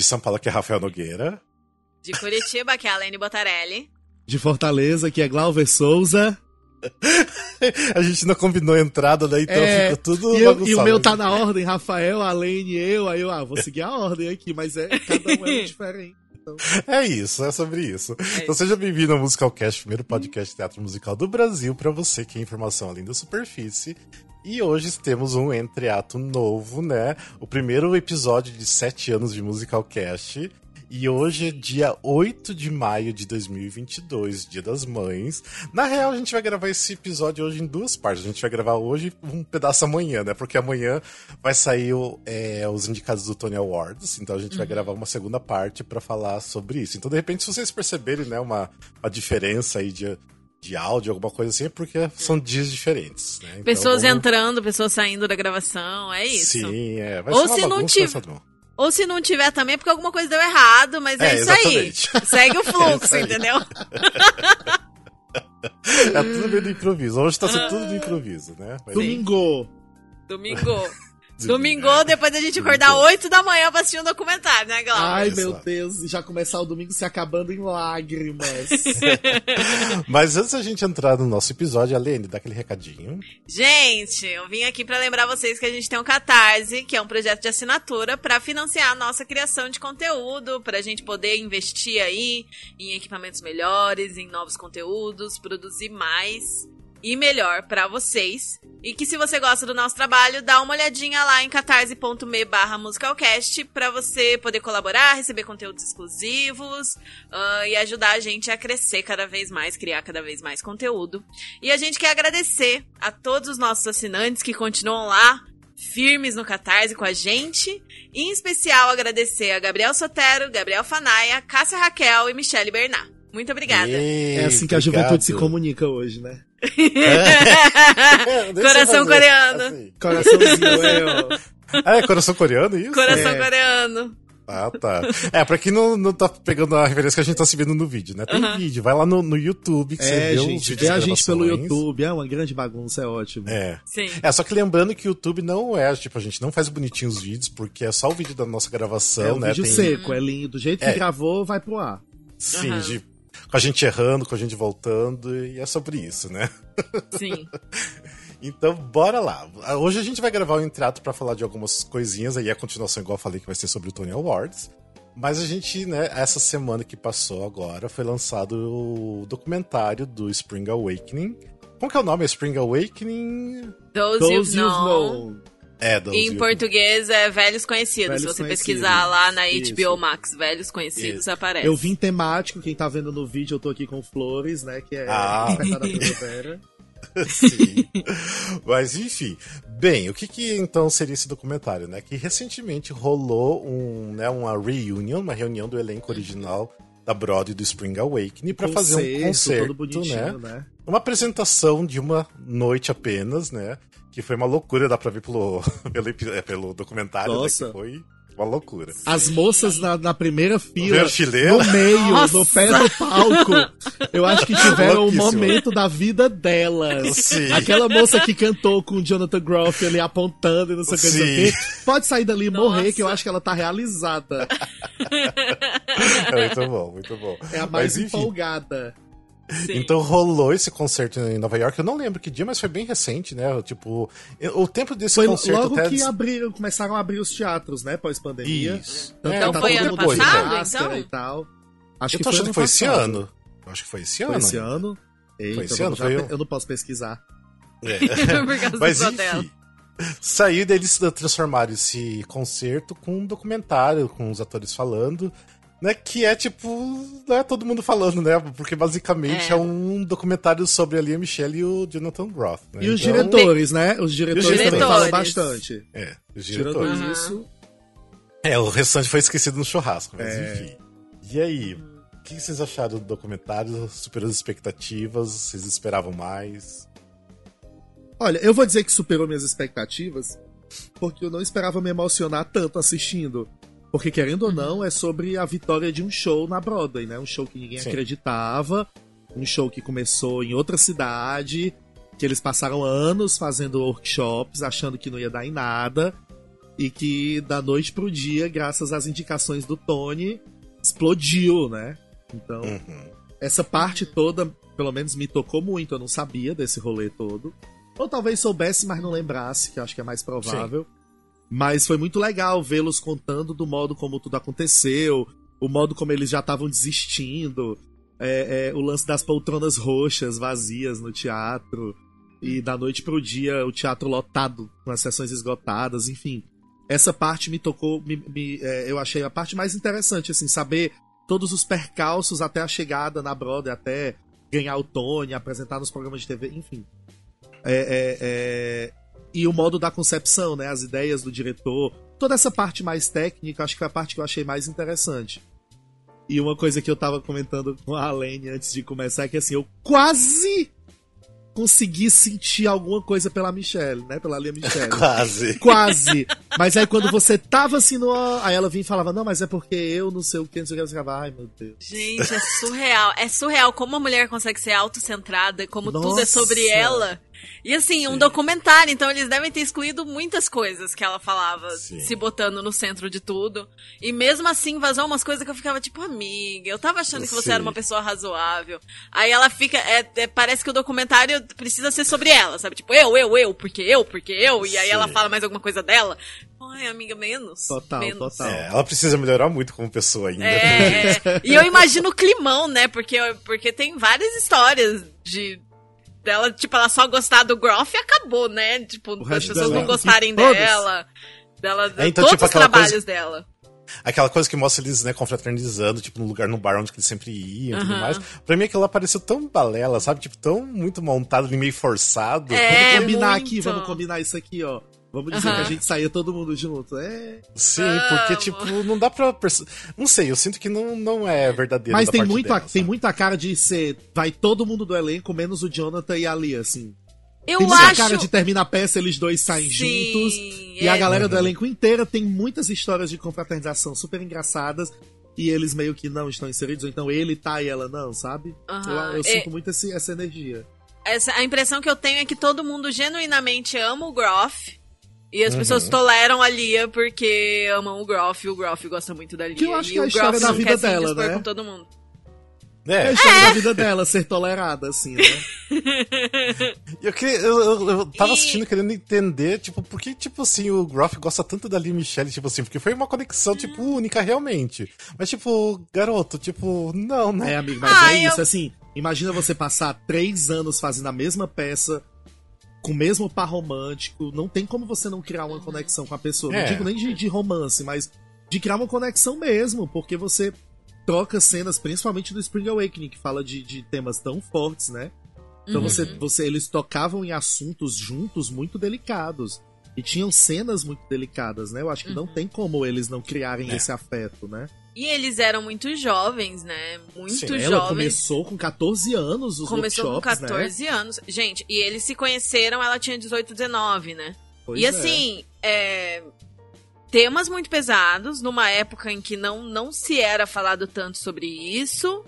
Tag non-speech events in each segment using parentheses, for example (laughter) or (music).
De São Paulo, que é Rafael Nogueira. De Curitiba, que é a Lene Botarelli. De Fortaleza, que é Glauber Souza. (laughs) a gente não combinou a entrada, né? Então é, fica tudo e, eu, e, o meu tá na ordem, Rafael, Alene, eu. Aí eu, ah, vou seguir a ordem aqui, mas é cada um é diferente. Então... (laughs) É isso, é sobre isso. É então isso. seja bem-vindo ao Musicalcast, primeiro podcast de teatro musical do Brasil, para você que é informação além da superfície. E hoje temos um entreato novo, né? O primeiro episódio de sete anos de Musicalcast. E hoje é dia 8 de maio de 2022, Dia das Mães. Na real, a gente vai gravar esse episódio hoje em duas partes. A gente vai gravar hoje um pedaço amanhã, né? Porque amanhã vai sair é, os indicados do Tony Awards. Então a gente uhum. vai gravar uma segunda parte para falar sobre isso. Então, de repente, se vocês perceberem, né, uma, uma diferença aí de, de áudio, alguma coisa assim, é porque são dias diferentes. Né? Então, pessoas vamos... entrando, pessoas saindo da gravação, é isso. Sim, é. Vai Ou se não tiver. Ou se não tiver também, é porque alguma coisa deu errado, mas é, é isso exatamente. aí. (laughs) Segue o (laughs) fluxo, é entendeu? (laughs) é tudo meio do improviso. Hoje tá sendo tudo de improviso, né? Mas... Domingo! Domingo! Domingo, depois da gente acordar 8 da manhã pra assistir um documentário, né, Glauber? Ai, meu Deus, já começar o domingo se acabando em lágrimas. (laughs) Mas antes da gente entrar no nosso episódio, Alene, dá aquele recadinho. Gente, eu vim aqui para lembrar vocês que a gente tem um Catarse, que é um projeto de assinatura para financiar a nossa criação de conteúdo, pra gente poder investir aí em equipamentos melhores, em novos conteúdos, produzir mais e melhor para vocês. E que se você gosta do nosso trabalho, dá uma olhadinha lá em catarse.me barra musicalcast para você poder colaborar, receber conteúdos exclusivos uh, e ajudar a gente a crescer cada vez mais, criar cada vez mais conteúdo. E a gente quer agradecer a todos os nossos assinantes que continuam lá firmes no Catarse com a gente. E, em especial agradecer a Gabriel Sotero, Gabriel Fanaia, Cássia Raquel e Michele Bernard. Muito obrigada. Ei, é assim que a juventude se comunica hoje, né? É. (laughs) Coração coreano. Assim. Coraçãozinho, (laughs) é. Ah, é coração coreano isso? Coração é. coreano. Ah, tá. É, pra quem não, não tá pegando a referência que a gente tá se vendo no vídeo, né? Tem vídeo, vai lá no, no YouTube que é, você vê gente, vê a gente pelo YouTube, é uma grande bagunça, é ótimo. É. Sim. É, só que lembrando que o YouTube não é, tipo, a gente não faz bonitinho os vídeos, porque é só o vídeo da nossa gravação, é um né? vídeo Tem... seco, é lindo. Do jeito que é. gravou, vai pro ar. Sim, uhum. de com a gente errando, com a gente voltando, e é sobre isso, né? Sim. (laughs) então, bora lá. Hoje a gente vai gravar o um entrato para falar de algumas coisinhas, aí a continuação, igual eu falei, que vai ser sobre o Tony Awards. Mas a gente, né, essa semana que passou agora, foi lançado o documentário do Spring Awakening. Como que é o nome? Spring Awakening? Those, Those You've Known. É, em português é Velhos Conhecidos. Velhos Se você conhecidos. pesquisar lá na Isso. HBO Max, Velhos Conhecidos, Isso. aparece. Eu vim temático, quem tá vendo no vídeo, eu tô aqui com flores, né? Que é ah. (laughs) Sim. Mas enfim. Bem, o que, que então seria esse documentário, né? Que recentemente rolou um, né, uma reunion, uma reunião do elenco original da Broadway do Spring Awakening para fazer um concerto, né? né? Uma apresentação de uma noite apenas, né? Que foi uma loucura, dá pra ver pelo, (laughs) pelo, é, pelo documentário, Nossa. Né, que foi uma loucura. As moças na, na primeira fila, no meio, Nossa. no pé do palco, eu acho que tiveram o momento da vida delas. Sim. Aquela moça que cantou com o Jonathan Groff ali apontando e não sei o que, pode sair dali e morrer, que eu acho que ela tá realizada. É muito bom, muito bom. É a mais Mas, empolgada. Sim. Então rolou esse concerto em Nova York. Eu não lembro que dia, mas foi bem recente, né? Tipo, o tempo desse foi concerto. Logo até... que abriram, começaram a abrir os teatros, né? Pós-pandemia. Isso. Então, é, então tá foi ano passado, então? E tal. Acho eu que tô achando que foi esse ano. Eu acho que foi esse ano. Foi esse ano? Eita, foi esse ano? Foi eu... eu não posso pesquisar. É. (laughs) mas enfim. Saiu deles transformaram esse concerto com um documentário, com os atores falando né, que é tipo, né, todo mundo falando, né? Porque basicamente é, é um documentário sobre a Lia Michelle e o Jonathan Groff. Né? E os então... diretores, né? Os diretores, os diretores. também falam bastante. É, os diretores. Tirando isso. É, o restante foi esquecido no churrasco, mas é. enfim. E aí, o que vocês acharam do documentário? Superou as expectativas? Vocês esperavam mais? Olha, eu vou dizer que superou minhas expectativas, porque eu não esperava me emocionar tanto assistindo. Porque, querendo ou não, é sobre a vitória de um show na Broadway, né? Um show que ninguém Sim. acreditava, um show que começou em outra cidade, que eles passaram anos fazendo workshops, achando que não ia dar em nada. e que da noite pro dia, graças às indicações do Tony, explodiu, né? Então, uhum. essa parte toda, pelo menos me tocou muito. Eu não sabia desse rolê todo. Ou talvez soubesse, mas não lembrasse, que eu acho que é mais provável. Sim. Mas foi muito legal vê-los contando do modo como tudo aconteceu, o modo como eles já estavam desistindo, é, é, o lance das poltronas roxas vazias no teatro, e da noite pro dia o teatro lotado, com as sessões esgotadas, enfim. Essa parte me tocou, me, me, é, eu achei a parte mais interessante, assim, saber todos os percalços até a chegada na Broadway, até ganhar o Tony, apresentar nos programas de TV, enfim. É, é, é, e o modo da concepção, né? As ideias do diretor. Toda essa parte mais técnica, acho que foi a parte que eu achei mais interessante. E uma coisa que eu tava comentando com a Lene antes de começar é que assim, eu quase consegui sentir alguma coisa pela Michelle, né? Pela Lia Michelle. (laughs) Quase. Quase. Mas aí quando você tava assim no. Aí ela vinha e falava, não, mas é porque eu não sei o que, não sei o que. Você ficava, ai meu Deus. Gente, é surreal. É surreal como a mulher consegue ser autocentrada, como Nossa. tudo é sobre ela. E assim, um documentário, então eles devem ter excluído muitas coisas que ela falava, Sim. se botando no centro de tudo. E mesmo assim vazou umas coisas que eu ficava tipo, amiga, eu tava achando que você era uma pessoa razoável. Aí ela fica, é, é, parece que o documentário precisa ser sobre ela, sabe? Tipo, eu, eu, eu, porque eu, porque eu. E aí Sim. ela fala mais alguma coisa dela. Ai, amiga, menos. Total, menos. total. É, ela precisa melhorar muito como pessoa ainda. É, e eu imagino o climão, né? Porque, porque tem várias histórias de dela, tipo, ela só gostar do Groff e acabou, né? Tipo, as pessoas não gostarem dela. Dela, é, então, todos tipo, os trabalhos coisa... dela. Aquela coisa que mostra eles, né, confraternizando, tipo, no lugar, no bar onde eles sempre iam e tudo mais. Pra mim aquilo pareceu tão balela, sabe? Tipo, tão muito montado, meio forçado. É, vamos combinar muito. aqui, vamos combinar isso aqui, ó. Vamos dizer uhum. que a gente saía todo mundo junto. É. Sim, porque, tipo, não dá pra. Não sei, eu sinto que não, não é verdadeiro. Mas tem muito, a, tem muita cara de ser. Vai todo mundo do elenco, menos o Jonathan e a Lia, assim. Eu tem muita acho... cara de terminar a peça, eles dois saem Sim, juntos. É. E a é. galera do elenco inteira tem muitas histórias de confraternização super engraçadas. E eles meio que não estão inseridos, ou então ele tá e ela não, sabe? Uhum. Eu, eu, sinto é... muito esse, essa energia. Essa, a impressão que eu tenho é que todo mundo genuinamente ama o Groff. E as uhum. pessoas toleram a Lia porque amam o Groff e o Groff gosta muito da Lia. Que eu acho que é a história da vida dela, né? Com todo mundo. É. é a história é. da vida dela, ser tolerada, assim, né? (laughs) eu, queria, eu, eu, eu tava assistindo querendo entender, tipo, por que, tipo assim, o Groff gosta tanto da Lia Michelle, tipo assim, porque foi uma conexão, tipo, única realmente. Mas, tipo, garoto, tipo, não, né? É, amigo, mas ah, é isso, assim, imagina você passar três anos fazendo a mesma peça, com o mesmo par romântico, não tem como você não criar uma conexão com a pessoa. É. Não digo nem de, de, romance, mas de criar uma conexão mesmo, porque você troca cenas, principalmente do Spring Awakening, que fala de, de temas tão fortes, né? Então uhum. você, você, eles tocavam em assuntos juntos muito delicados. E tinham cenas muito delicadas, né? Eu acho que uhum. não tem como eles não criarem é. esse afeto, né? E eles eram muito jovens, né? Muito Sim, jovens. Ela começou com 14 anos os Começou com 14 né? anos. Gente, e eles se conheceram, ela tinha 18, 19, né? Pois e é. assim, é. temas muito pesados, numa época em que não, não se era falado tanto sobre isso,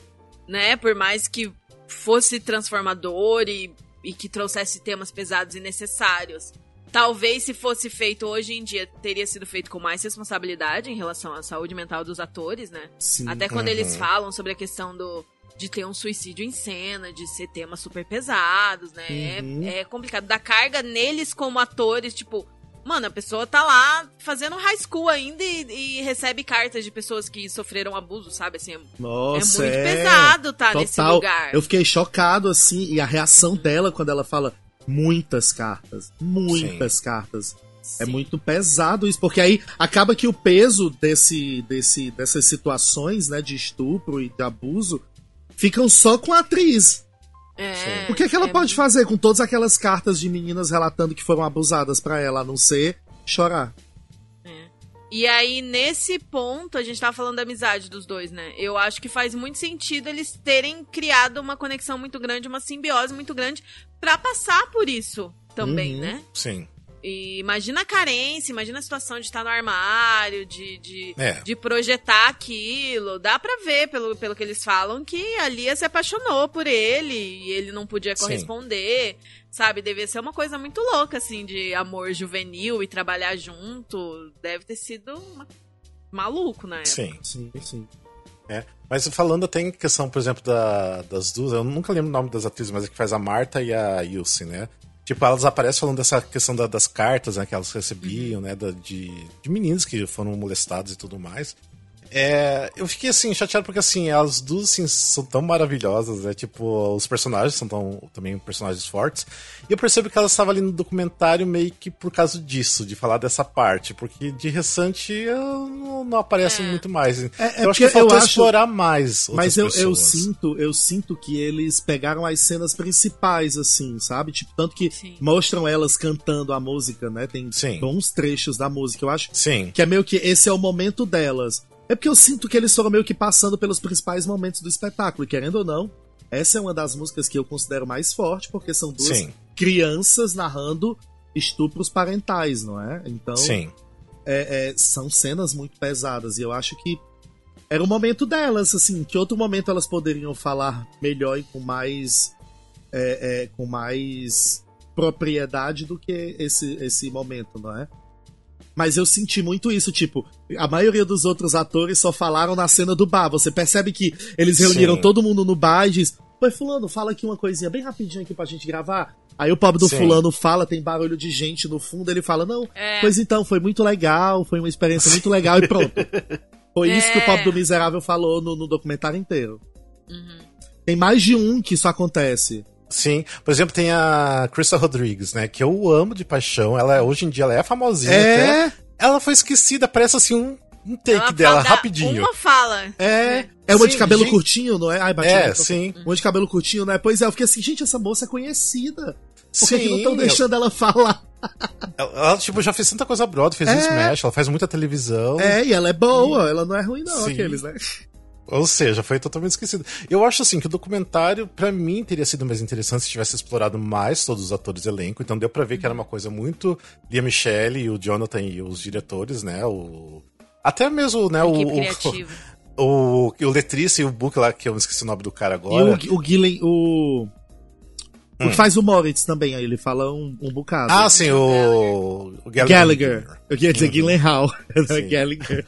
né? Por mais que fosse transformador e, e que trouxesse temas pesados e necessários. Talvez se fosse feito hoje em dia, teria sido feito com mais responsabilidade em relação à saúde mental dos atores, né? Sim, Até quando uhum. eles falam sobre a questão do de ter um suicídio em cena, de ser temas super pesados, né? Uhum. É, é, complicado. Da carga neles como atores, tipo, mano, a pessoa tá lá fazendo high school ainda e, e recebe cartas de pessoas que sofreram abuso, sabe? Assim, é Nossa, é muito é... pesado tá Total. nesse lugar. Eu fiquei chocado, assim, e a reação dela quando ela fala muitas cartas. Muitas Sim. cartas. É Sim. É muito pesado isso, porque aí acaba que o peso desse, desse, dessas situações, né, de estupro e de abuso, ficam só com a atriz. É, o que, é que ela é pode fazer com todas aquelas cartas de meninas relatando que foram abusadas para ela, a não ser chorar? E aí, nesse ponto, a gente tava falando da amizade dos dois, né? Eu acho que faz muito sentido eles terem criado uma conexão muito grande, uma simbiose muito grande, para passar por isso também, uhum. né? Sim. E imagina a carência, imagina a situação de estar no armário, de, de, é. de projetar aquilo. Dá pra ver, pelo, pelo que eles falam, que a Lia se apaixonou por ele e ele não podia corresponder. Sim. Sabe? Deve ser uma coisa muito louca, assim, de amor juvenil e trabalhar junto. Deve ter sido uma... maluco na época. Sim, sim, sim. É. Mas falando até em questão, por exemplo, da, das duas, eu nunca lembro o nome das atrizes, mas é que faz a Marta e a Yulce, né? Tipo, elas aparecem falando dessa questão da, das cartas né, que elas recebiam, né? Da, de, de meninos que foram molestados e tudo mais. É, eu fiquei assim, chateado porque assim, as duas assim, são tão maravilhosas, né? Tipo, os personagens são tão, também personagens fortes. E eu percebo que ela estava ali no documentário meio que por causa disso, de falar dessa parte, porque de restante não, não aparece é. muito mais. É, é eu acho que faltou acho... explorar mais. Mas eu, eu sinto, eu sinto que eles pegaram as cenas principais, assim, sabe? Tipo, tanto que Sim. mostram elas cantando a música, né? Tem Sim. bons trechos da música. Eu acho Sim. que é meio que esse é o momento delas. É porque eu sinto que eles foram meio que passando pelos principais momentos do espetáculo, e querendo ou não, essa é uma das músicas que eu considero mais forte, porque são duas Sim. crianças narrando estupros parentais, não é? Então, Sim. É, é, são cenas muito pesadas, e eu acho que era o momento delas, assim, que outro momento elas poderiam falar melhor e com mais. É, é com mais propriedade do que esse, esse momento, não é? Mas eu senti muito isso, tipo, a maioria dos outros atores só falaram na cena do bar. Você percebe que eles reuniram Sim. todo mundo no bar e diz: Oi, fulano, fala aqui uma coisinha bem rapidinho aqui pra gente gravar. Aí o pobre do Sim. fulano fala, tem barulho de gente no fundo, ele fala, não, é. pois então, foi muito legal, foi uma experiência muito legal e pronto. (laughs) Foi é. isso que o pobre do miserável falou no, no documentário inteiro. Uhum. Tem mais de um que isso acontece. Sim, por exemplo, tem a Crystal Rodrigues, né? Que eu amo de paixão. Ela hoje em dia ela é famosinha é... até. Ela foi esquecida, parece assim um, um take ela dela, rapidinho. Uma fala. É. É uma sim, de cabelo gente... curtinho, não é? Ai, bati, É, sim. Uma de cabelo curtinho, né? Pois é, eu fiquei assim, gente, essa moça é conhecida. Por que, não estão deixando ela falar? Ela, ela, tipo, já fez tanta coisa broad, fez é. um Smash, ela faz muita televisão. É, e ela é boa, ela não é ruim não, Sim. aqueles, né? Ou seja, foi totalmente esquecido. Eu acho assim que o documentário, para mim, teria sido mais interessante se tivesse explorado mais todos os atores do elenco. Então deu pra ver que era uma coisa muito Lia Michelle, o Jonathan e os diretores, né? O... Até mesmo, né? (laughs) O, o, o, o letrista e o book lá, que eu esqueci o nome do cara agora. E o, o Gillen, o. O que hum. faz o Moritz também, aí ele fala um, um bocado. Ah, sim, o. o Gallagher. Gallagher. Eu queria dizer uhum. Gyllenhaal, (laughs) Gallagher.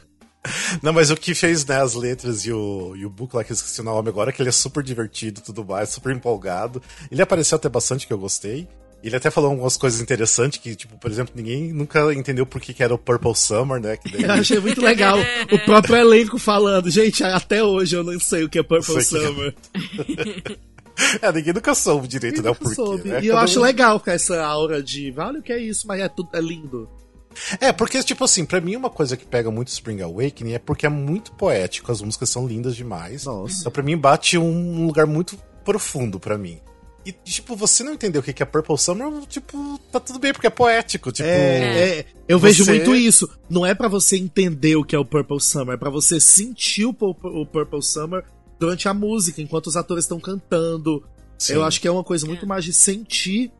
Não, mas o que fez, né, as letras e o, e o book lá, que eu esqueci o nome agora, que ele é super divertido e tudo mais, super empolgado. Ele apareceu até bastante, que eu gostei. Ele até falou algumas coisas interessantes, que, tipo, por exemplo, ninguém nunca entendeu por que, que era o Purple Summer, né? Daí... Eu achei muito legal o próprio elenco falando. Gente, até hoje eu não sei o que é Purple Summer. (laughs) É, ninguém nunca soube direito, né? O porquê. Né? E eu acho legal com essa aura de, vale o que é isso, mas é tudo é lindo. É, porque, tipo assim, pra mim uma coisa que pega muito Spring Awakening é porque é muito poético, as músicas são lindas demais. Nossa. Então, pra mim, bate um lugar muito profundo para mim. E, tipo, você não entendeu o que é Purple Summer, tipo, tá tudo bem, porque é poético. Tipo, é, é eu você... vejo muito isso. Não é para você entender o que é o Purple Summer, é pra você sentir o, o Purple Summer durante a música, enquanto os atores estão cantando. Sim. Eu acho que é uma coisa muito mais de sentir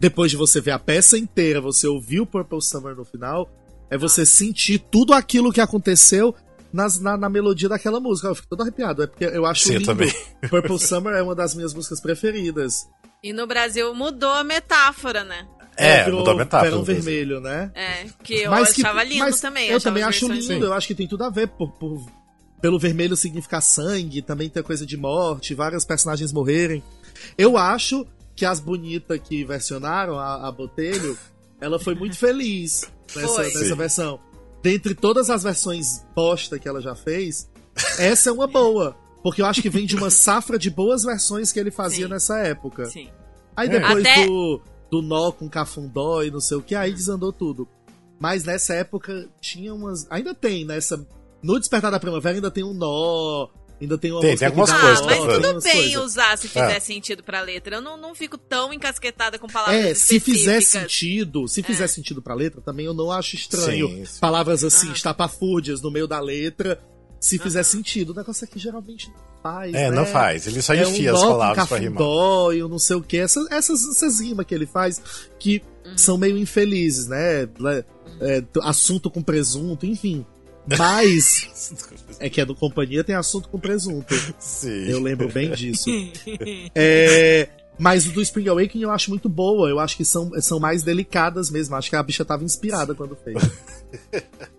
depois de você ver a peça inteira, você ouvir o Purple Summer no final, é você sentir tudo aquilo que aconteceu nas, na, na, melodia daquela música. Eu fico todo arrepiado, é porque eu acho Sim, lindo. Também. (laughs) Purple Summer é uma das minhas músicas preferidas. E no Brasil mudou a metáfora, né? É, é mudou a metáfora. Verão vermelho, né? É, que eu mas achava que, lindo mas também. Eu também acho lindo, assim. eu acho que tem tudo a ver por, por, pelo vermelho significar sangue, também tem coisa de morte, vários personagens morrerem. Eu acho que as bonitas que versionaram a, a Botelho, ela foi muito feliz nessa, nessa versão. Dentre todas as versões bosta que ela já fez, essa é uma boa. Porque eu acho que vem de uma safra de boas versões que ele fazia Sim. nessa época. Sim. Aí depois Até... do, do nó com cafundó e não sei o que, aí desandou tudo. Mas nessa época tinha umas. Ainda tem, nessa. No Despertar da Primavera ainda tem um nó, Ainda tem uma tem, tem algumas coisas. Ah, mas tudo bem coisas. usar se fizer é. sentido pra letra. Eu não, não fico tão encasquetada com palavras É, se fizer sentido, se fizer é. sentido pra letra, também eu não acho estranho. Sim, sim. Palavras assim, ah. estapafúrdias no meio da letra. se fizer uhum. sentido. O negócio aqui geralmente não faz. É, né? não faz. Ele só enfia é um as palavras pra rimar. Dó e não sei o que. Essas, essas, essas rimas que ele faz que uhum. são meio infelizes, né? É, assunto com presunto, enfim. Mas. é que é do companhia tem assunto com presunto. Sim. Eu lembro bem disso. (laughs) é, mas do Spring Awakening eu acho muito boa. Eu acho que são, são mais delicadas mesmo. Acho que a bicha tava inspirada quando fez.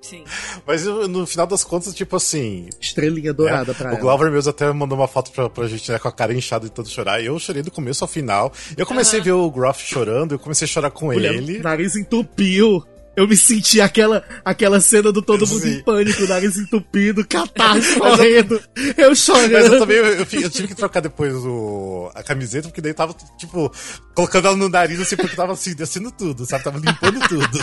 Sim. Mas no final das contas, tipo assim. Estrelinha dourada é, pra o ela. O Glover mesmo até mandou uma foto pra, pra gente, né, com a cara inchada de tanto chorar. E eu chorei do começo ao final. Eu comecei uhum. a ver o Groff chorando, eu comecei a chorar com Mulher, ele. nariz entupiu. Eu me senti aquela, aquela cena do todo mundo Sim. em pânico, nariz entupido, catarro (laughs) correndo, eu chorando. Mas eu também, eu, eu, eu, tive que trocar depois o, a camiseta, porque daí tava, tipo, colocando ela no nariz, assim, porque tava assim, descendo tudo, sabe? Tava limpando tudo.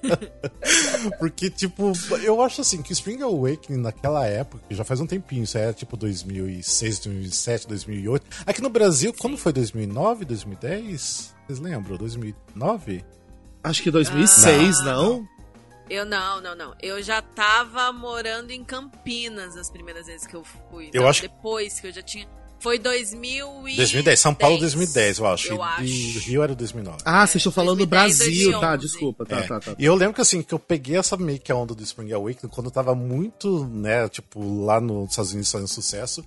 (laughs) porque, tipo, eu acho assim, que Spring Awakening naquela época, já faz um tempinho, isso é tipo 2006, 2007, 2008. Aqui no Brasil, quando foi 2009, 2010? Vocês lembram? 2009? Acho que 2006, ah, não? Eu não, não, não. Eu já tava morando em Campinas as primeiras vezes que eu fui. Eu acho depois que eu já tinha foi 2000 e 2010, São Paulo 2010, eu acho. Eu acho. E Rio era 2009. Ah, vocês estão falando do Brasil, tá, desculpa, tá, é. tá, tá, E eu lembro que assim, que eu peguei essa meio que a onda do Spring Awakening quando eu tava muito, né, tipo, lá nos Estados Unidos fazendo sucesso.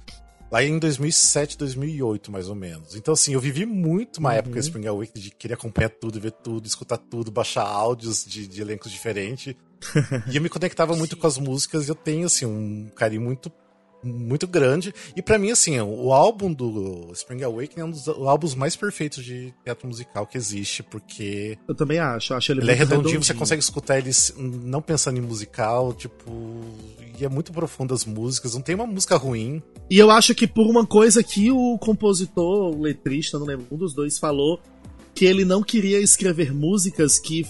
Lá em 2007, 2008, mais ou menos. Então, assim, eu vivi muito uma uhum. época Spring Awakening de querer acompanhar tudo, ver tudo, escutar tudo, baixar áudios de, de elencos diferentes. (laughs) e eu me conectava muito com as músicas e eu tenho, assim, um carinho muito muito grande. E para mim, assim, o álbum do Spring Awakening é um dos álbuns mais perfeitos de teatro musical que existe, porque. Eu também acho, acho ele, ele é redondinho, redondinho, você consegue escutar ele não pensando em musical, tipo. E é muito profundo as músicas, não tem uma música ruim. E eu acho que por uma coisa que o compositor, o letrista, não lembro, um dos dois falou, que ele não queria escrever músicas que,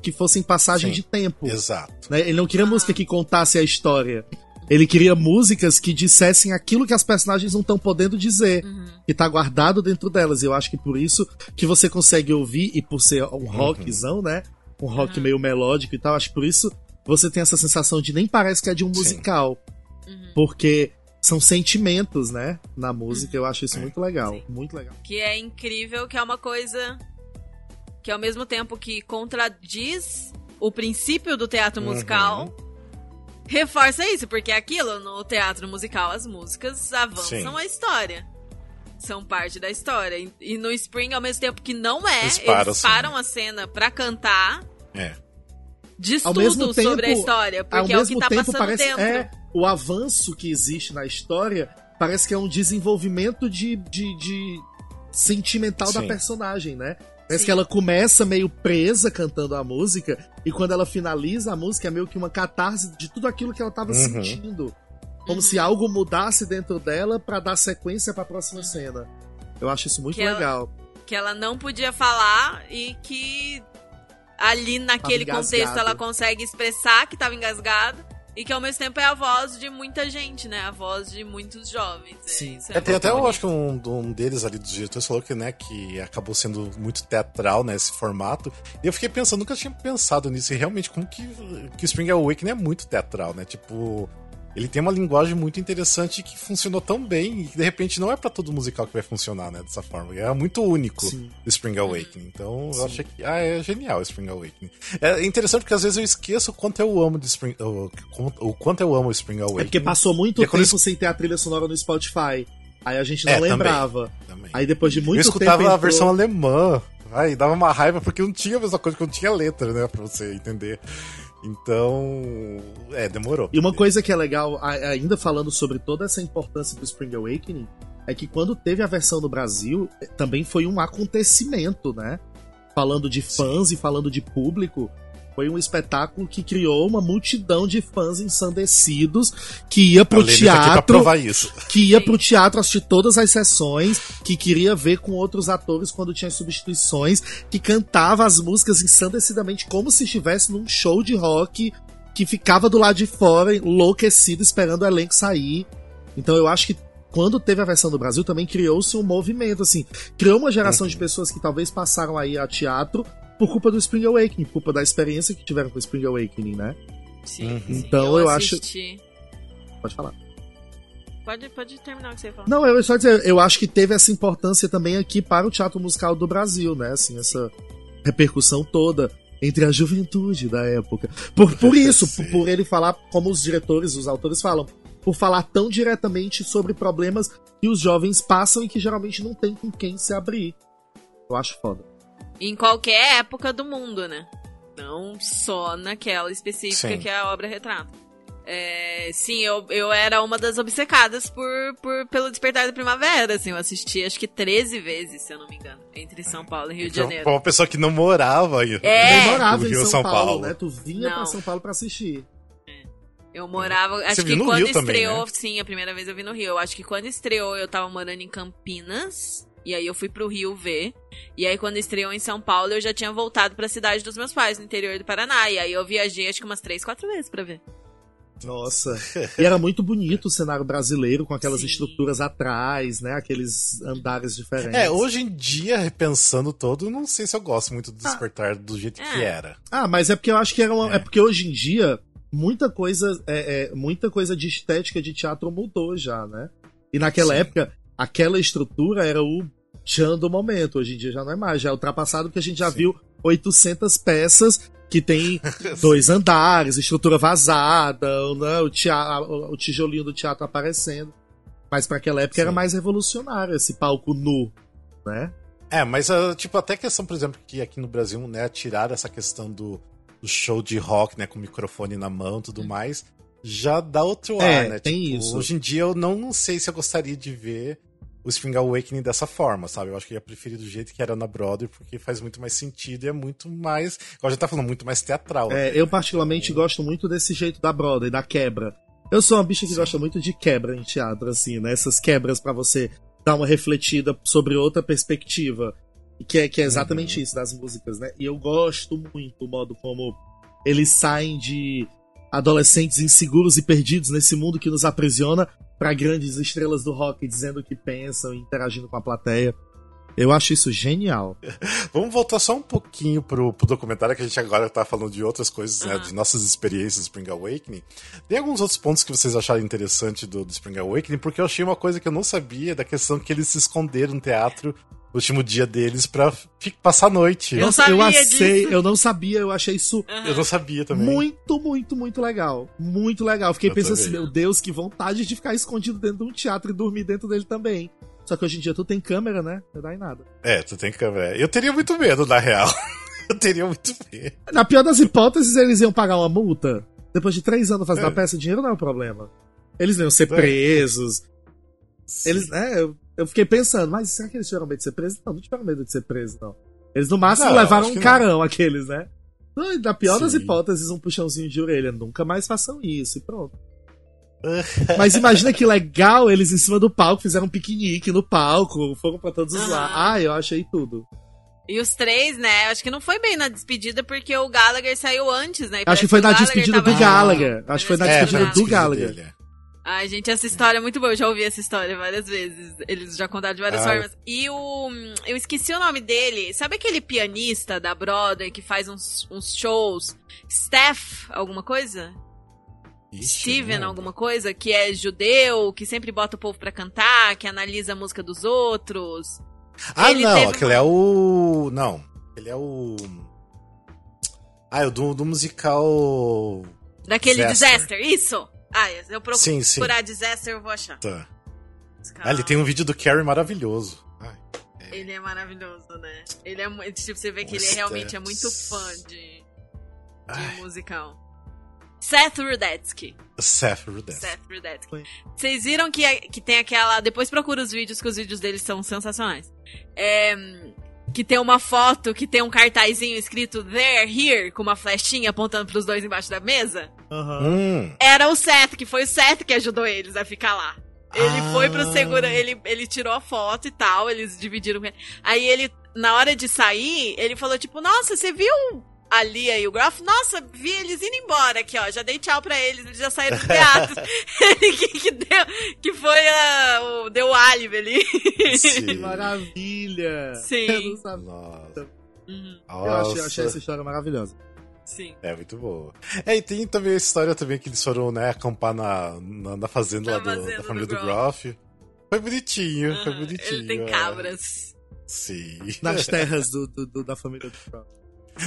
que fossem passagem Sim, de tempo. Exato. Né? Ele não queria música que contasse a história. Ele queria músicas que dissessem aquilo que as personagens não estão podendo dizer, uhum. que tá guardado dentro delas. E eu acho que por isso que você consegue ouvir, e por ser um rockzão, uhum. né? Um rock uhum. meio melódico e tal, acho que por isso você tem essa sensação de nem parece que é de um musical. Uhum. Porque são sentimentos, né? Na música, eu acho isso é. muito legal. Sim. Muito legal. Que é incrível, que é uma coisa que ao mesmo tempo que contradiz o princípio do teatro musical uhum reforça isso, porque aquilo no teatro musical, as músicas avançam Sim. a história. São parte da história. E no Spring, ao mesmo tempo que não é, eles param, eles param a cena pra cantar. É. Diz ao tudo tempo, sobre a história, porque é o que tá tempo, passando parece, dentro. É, o avanço que existe na história parece que é um desenvolvimento de, de, de sentimental Sim. da personagem, né? Parece Sim. que ela começa meio presa cantando a música, e quando ela finaliza a música é meio que uma catarse de tudo aquilo que ela estava uhum. sentindo. Como uhum. se algo mudasse dentro dela para dar sequência para a próxima cena. Eu acho isso muito que legal. Ela, que ela não podia falar e que ali naquele contexto ela consegue expressar que estava engasgada e que ao mesmo tempo é a voz de muita gente, né? A voz de muitos jovens. É Sim. É, é tem até, eu acho que um, um deles ali dos diretores falou que, né, que acabou sendo muito teatral, né, esse formato. E eu fiquei pensando, nunca tinha pensado nisso. E realmente, como que, que Spring Awakening é muito teatral, né? Tipo, ele tem uma linguagem muito interessante que funcionou tão bem e que de repente não é para todo musical que vai funcionar, né, dessa forma. É muito único Sim. o Spring Awakening. Então Sim. eu achei que ah, é genial o Spring Awakening. É interessante porque às vezes eu esqueço o quanto eu amo de Spring, o, o quanto eu amo o Spring Awakening. É porque passou muito tempo eu... sem ter a trilha sonora no Spotify. Aí a gente não é, lembrava. Também, também. Aí depois de muito tempo. Eu escutava tempo, a versão alemã. Aí dava uma raiva porque não tinha a mesma coisa, que não tinha letra, né? Pra você entender. Então, é, demorou. E uma coisa que é legal, ainda falando sobre toda essa importância do Spring Awakening, é que quando teve a versão no Brasil, também foi um acontecimento, né? Falando de fãs Sim. e falando de público, foi um espetáculo que criou uma multidão de fãs ensandecidos que ia pro teatro. Que ia pro teatro assistir todas as sessões, que queria ver com outros atores quando tinha substituições, que cantava as músicas ensandecidamente como se estivesse num show de rock, que ficava do lado de fora, enlouquecido, esperando o elenco sair. Então eu acho que quando teve a versão do Brasil, também criou-se um movimento, assim. Criou uma geração uhum. de pessoas que talvez passaram aí a teatro por culpa do Spring Awakening, por culpa da experiência que tiveram com o Spring Awakening, né? Sim. Uhum. Então eu, eu acho. Pode falar. Pode, pode terminar o que você falou. Não, eu só dizer, eu acho que teve essa importância também aqui para o teatro musical do Brasil, né? Assim, essa repercussão toda entre a juventude da época. Por, por (laughs) isso, por, por, ele falar, como os diretores, os autores falam, por falar tão diretamente sobre problemas que os jovens passam e que geralmente não tem com quem se abrir. Eu acho foda. Em qualquer época do mundo, né? Não só naquela específica Sim. que a obra retrata. É, sim, eu, eu era uma das obcecadas por, por, pelo Despertar da Primavera, assim, eu assisti acho que 13 vezes, se eu não me engano, entre São Paulo e Rio então, de Janeiro. Pra uma pessoa que não morava aí. É. Não morava em São, São Paulo, Paulo, né? Tu vinha não. pra São Paulo pra assistir. É. Eu morava, acho que quando Rio estreou, também, né? sim, a primeira vez eu vi no Rio. Eu acho que quando estreou eu tava morando em Campinas. E aí eu fui pro Rio ver. E aí quando estreou em São Paulo, eu já tinha voltado para a cidade dos meus pais, no interior do Paraná. E aí eu viajei acho que umas três, quatro vezes para ver. Nossa. E era muito bonito o cenário brasileiro, com aquelas Sim. estruturas atrás, né? Aqueles andares diferentes. É, hoje em dia, repensando todo, não sei se eu gosto muito do ah. despertar ah. do jeito é. que era. Ah, mas é porque eu acho que era uma... é. é porque hoje em dia, muita coisa, é, é, muita coisa de estética de teatro mudou já, né? E naquela Sim. época, aquela estrutura era o tchan do momento. Hoje em dia já não é mais, já é ultrapassado porque a gente já Sim. viu 800 peças que tem (laughs) dois andares, estrutura vazada, né, o, teatro, o tijolinho do teatro aparecendo. Mas para aquela época Sim. era mais revolucionário esse palco nu, né? É, mas uh, tipo, até questão, por exemplo, que aqui no Brasil, né, tirar essa questão do, do show de rock, né, com o microfone na mão e tudo mais, já dá outro é, ar, né? Tem tipo, isso. Hoje em dia eu não, não sei se eu gostaria de ver o Spring Awakening dessa forma, sabe? Eu acho que ia preferir do jeito que era na Broadway, porque faz muito mais sentido e é muito mais, como a gente tá falando, muito mais teatral. É, eu particularmente gosto muito desse jeito da Broadway, da quebra. Eu sou uma bicha que Sim. gosta muito de quebra em teatro, assim, né? Essas quebras para você dar uma refletida sobre outra perspectiva. Que é, que é exatamente uhum. isso das músicas, né? E eu gosto muito do modo como eles saem de adolescentes inseguros e perdidos nesse mundo que nos aprisiona para grandes estrelas do rock dizendo o que pensam e interagindo com a plateia. Eu acho isso genial. (laughs) Vamos voltar só um pouquinho pro, pro documentário, que a gente agora tá falando de outras coisas, uhum. né? De nossas experiências do Spring Awakening. Tem alguns outros pontos que vocês acharam interessante do, do Spring Awakening, porque eu achei uma coisa que eu não sabia da questão que eles se esconderam no teatro último dia deles pra passar a noite. Eu, Nossa, eu achei, disso. eu não sabia, eu achei isso. Uhum. Eu não sabia também. Muito, muito, muito legal. Muito legal. Fiquei eu pensando também. assim, meu Deus, que vontade de ficar escondido dentro de um teatro e dormir dentro dele também. Só que hoje em dia tu tem câmera, né? Não dá em nada. É, tu tem câmera. Eu teria muito medo, na real. (laughs) eu teria muito medo. Na pior das hipóteses, eles iam pagar uma multa. Depois de três anos fazendo é. a peça, dinheiro não é o problema. Eles não iam ser é. presos. Sim. Eles, é, eu, fiquei pensando, mas será que eles tiveram medo de ser presos? Não, não tiveram medo de ser presos, não. Eles no máximo não, levaram um carão, não. aqueles, né? Na pior Sim. das hipóteses, um puxãozinho de orelha. Nunca mais façam isso e pronto. (laughs) Mas imagina que legal, eles em cima do palco fizeram um piquenique no palco, foram pra todos os uhum. lados. Ah, eu achei tudo. E os três, né? Acho que não foi bem na despedida porque o Gallagher saiu antes, né? Acho que foi na despedida do Gallagher. Acho que foi na despedida do Gallagher. Ai, gente, essa história é muito boa. Eu já ouvi essa história várias vezes. Eles já contaram de várias ah. formas. E o. Eu esqueci o nome dele. Sabe aquele pianista da Broadway que faz uns, uns shows? Steph, alguma coisa? Ixi, Steven, alguma coisa, que é judeu, que sempre bota o povo pra cantar, que analisa a música dos outros. Ah, ele não, aquele uma... é o. Não, ele é o. Ah, é o do, do musical. Daquele Disaster, isso! Ah, eu procuro sim, sim. procurar Disaster, eu vou achar. Tá. Ah, ele tem um vídeo do Carrie maravilhoso. Ai, é. Ele é maravilhoso, né? Ele é tipo, você vê que ele é realmente é muito fã de, de musical. Seth Rudetsky. Seth Rudetsky. Seth Rudetsky. Vocês viram que, que tem aquela. Depois procura os vídeos, que os vídeos deles são sensacionais. É, que tem uma foto que tem um cartazinho escrito There, Here, com uma flechinha apontando pros dois embaixo da mesa. Uhum. Era o Seth, que foi o Seth que ajudou eles a ficar lá. Ele ah. foi pro segura, ele, ele tirou a foto e tal, eles dividiram. Aí ele, na hora de sair, ele falou tipo, nossa, você viu a Lia e o Groff, nossa, vi eles indo embora aqui, ó. Já dei tchau pra eles, eles já saíram do teatro. (laughs) (laughs) Ele que, que, deu, que foi uh, o, deu o álibi ali. Sim. Maravilha! Sim. Eu não sabia. Nossa. Uhum. Eu achei, achei essa história maravilhosa. Sim. É muito boa. É, e tem também a história também que eles foram, né, acampar na, na, na fazenda na lá do, da família do, do Groff. Foi bonitinho, foi bonitinho. Ele tem é. cabras. Sim. Nas (laughs) terras do, do, do da família do Groff.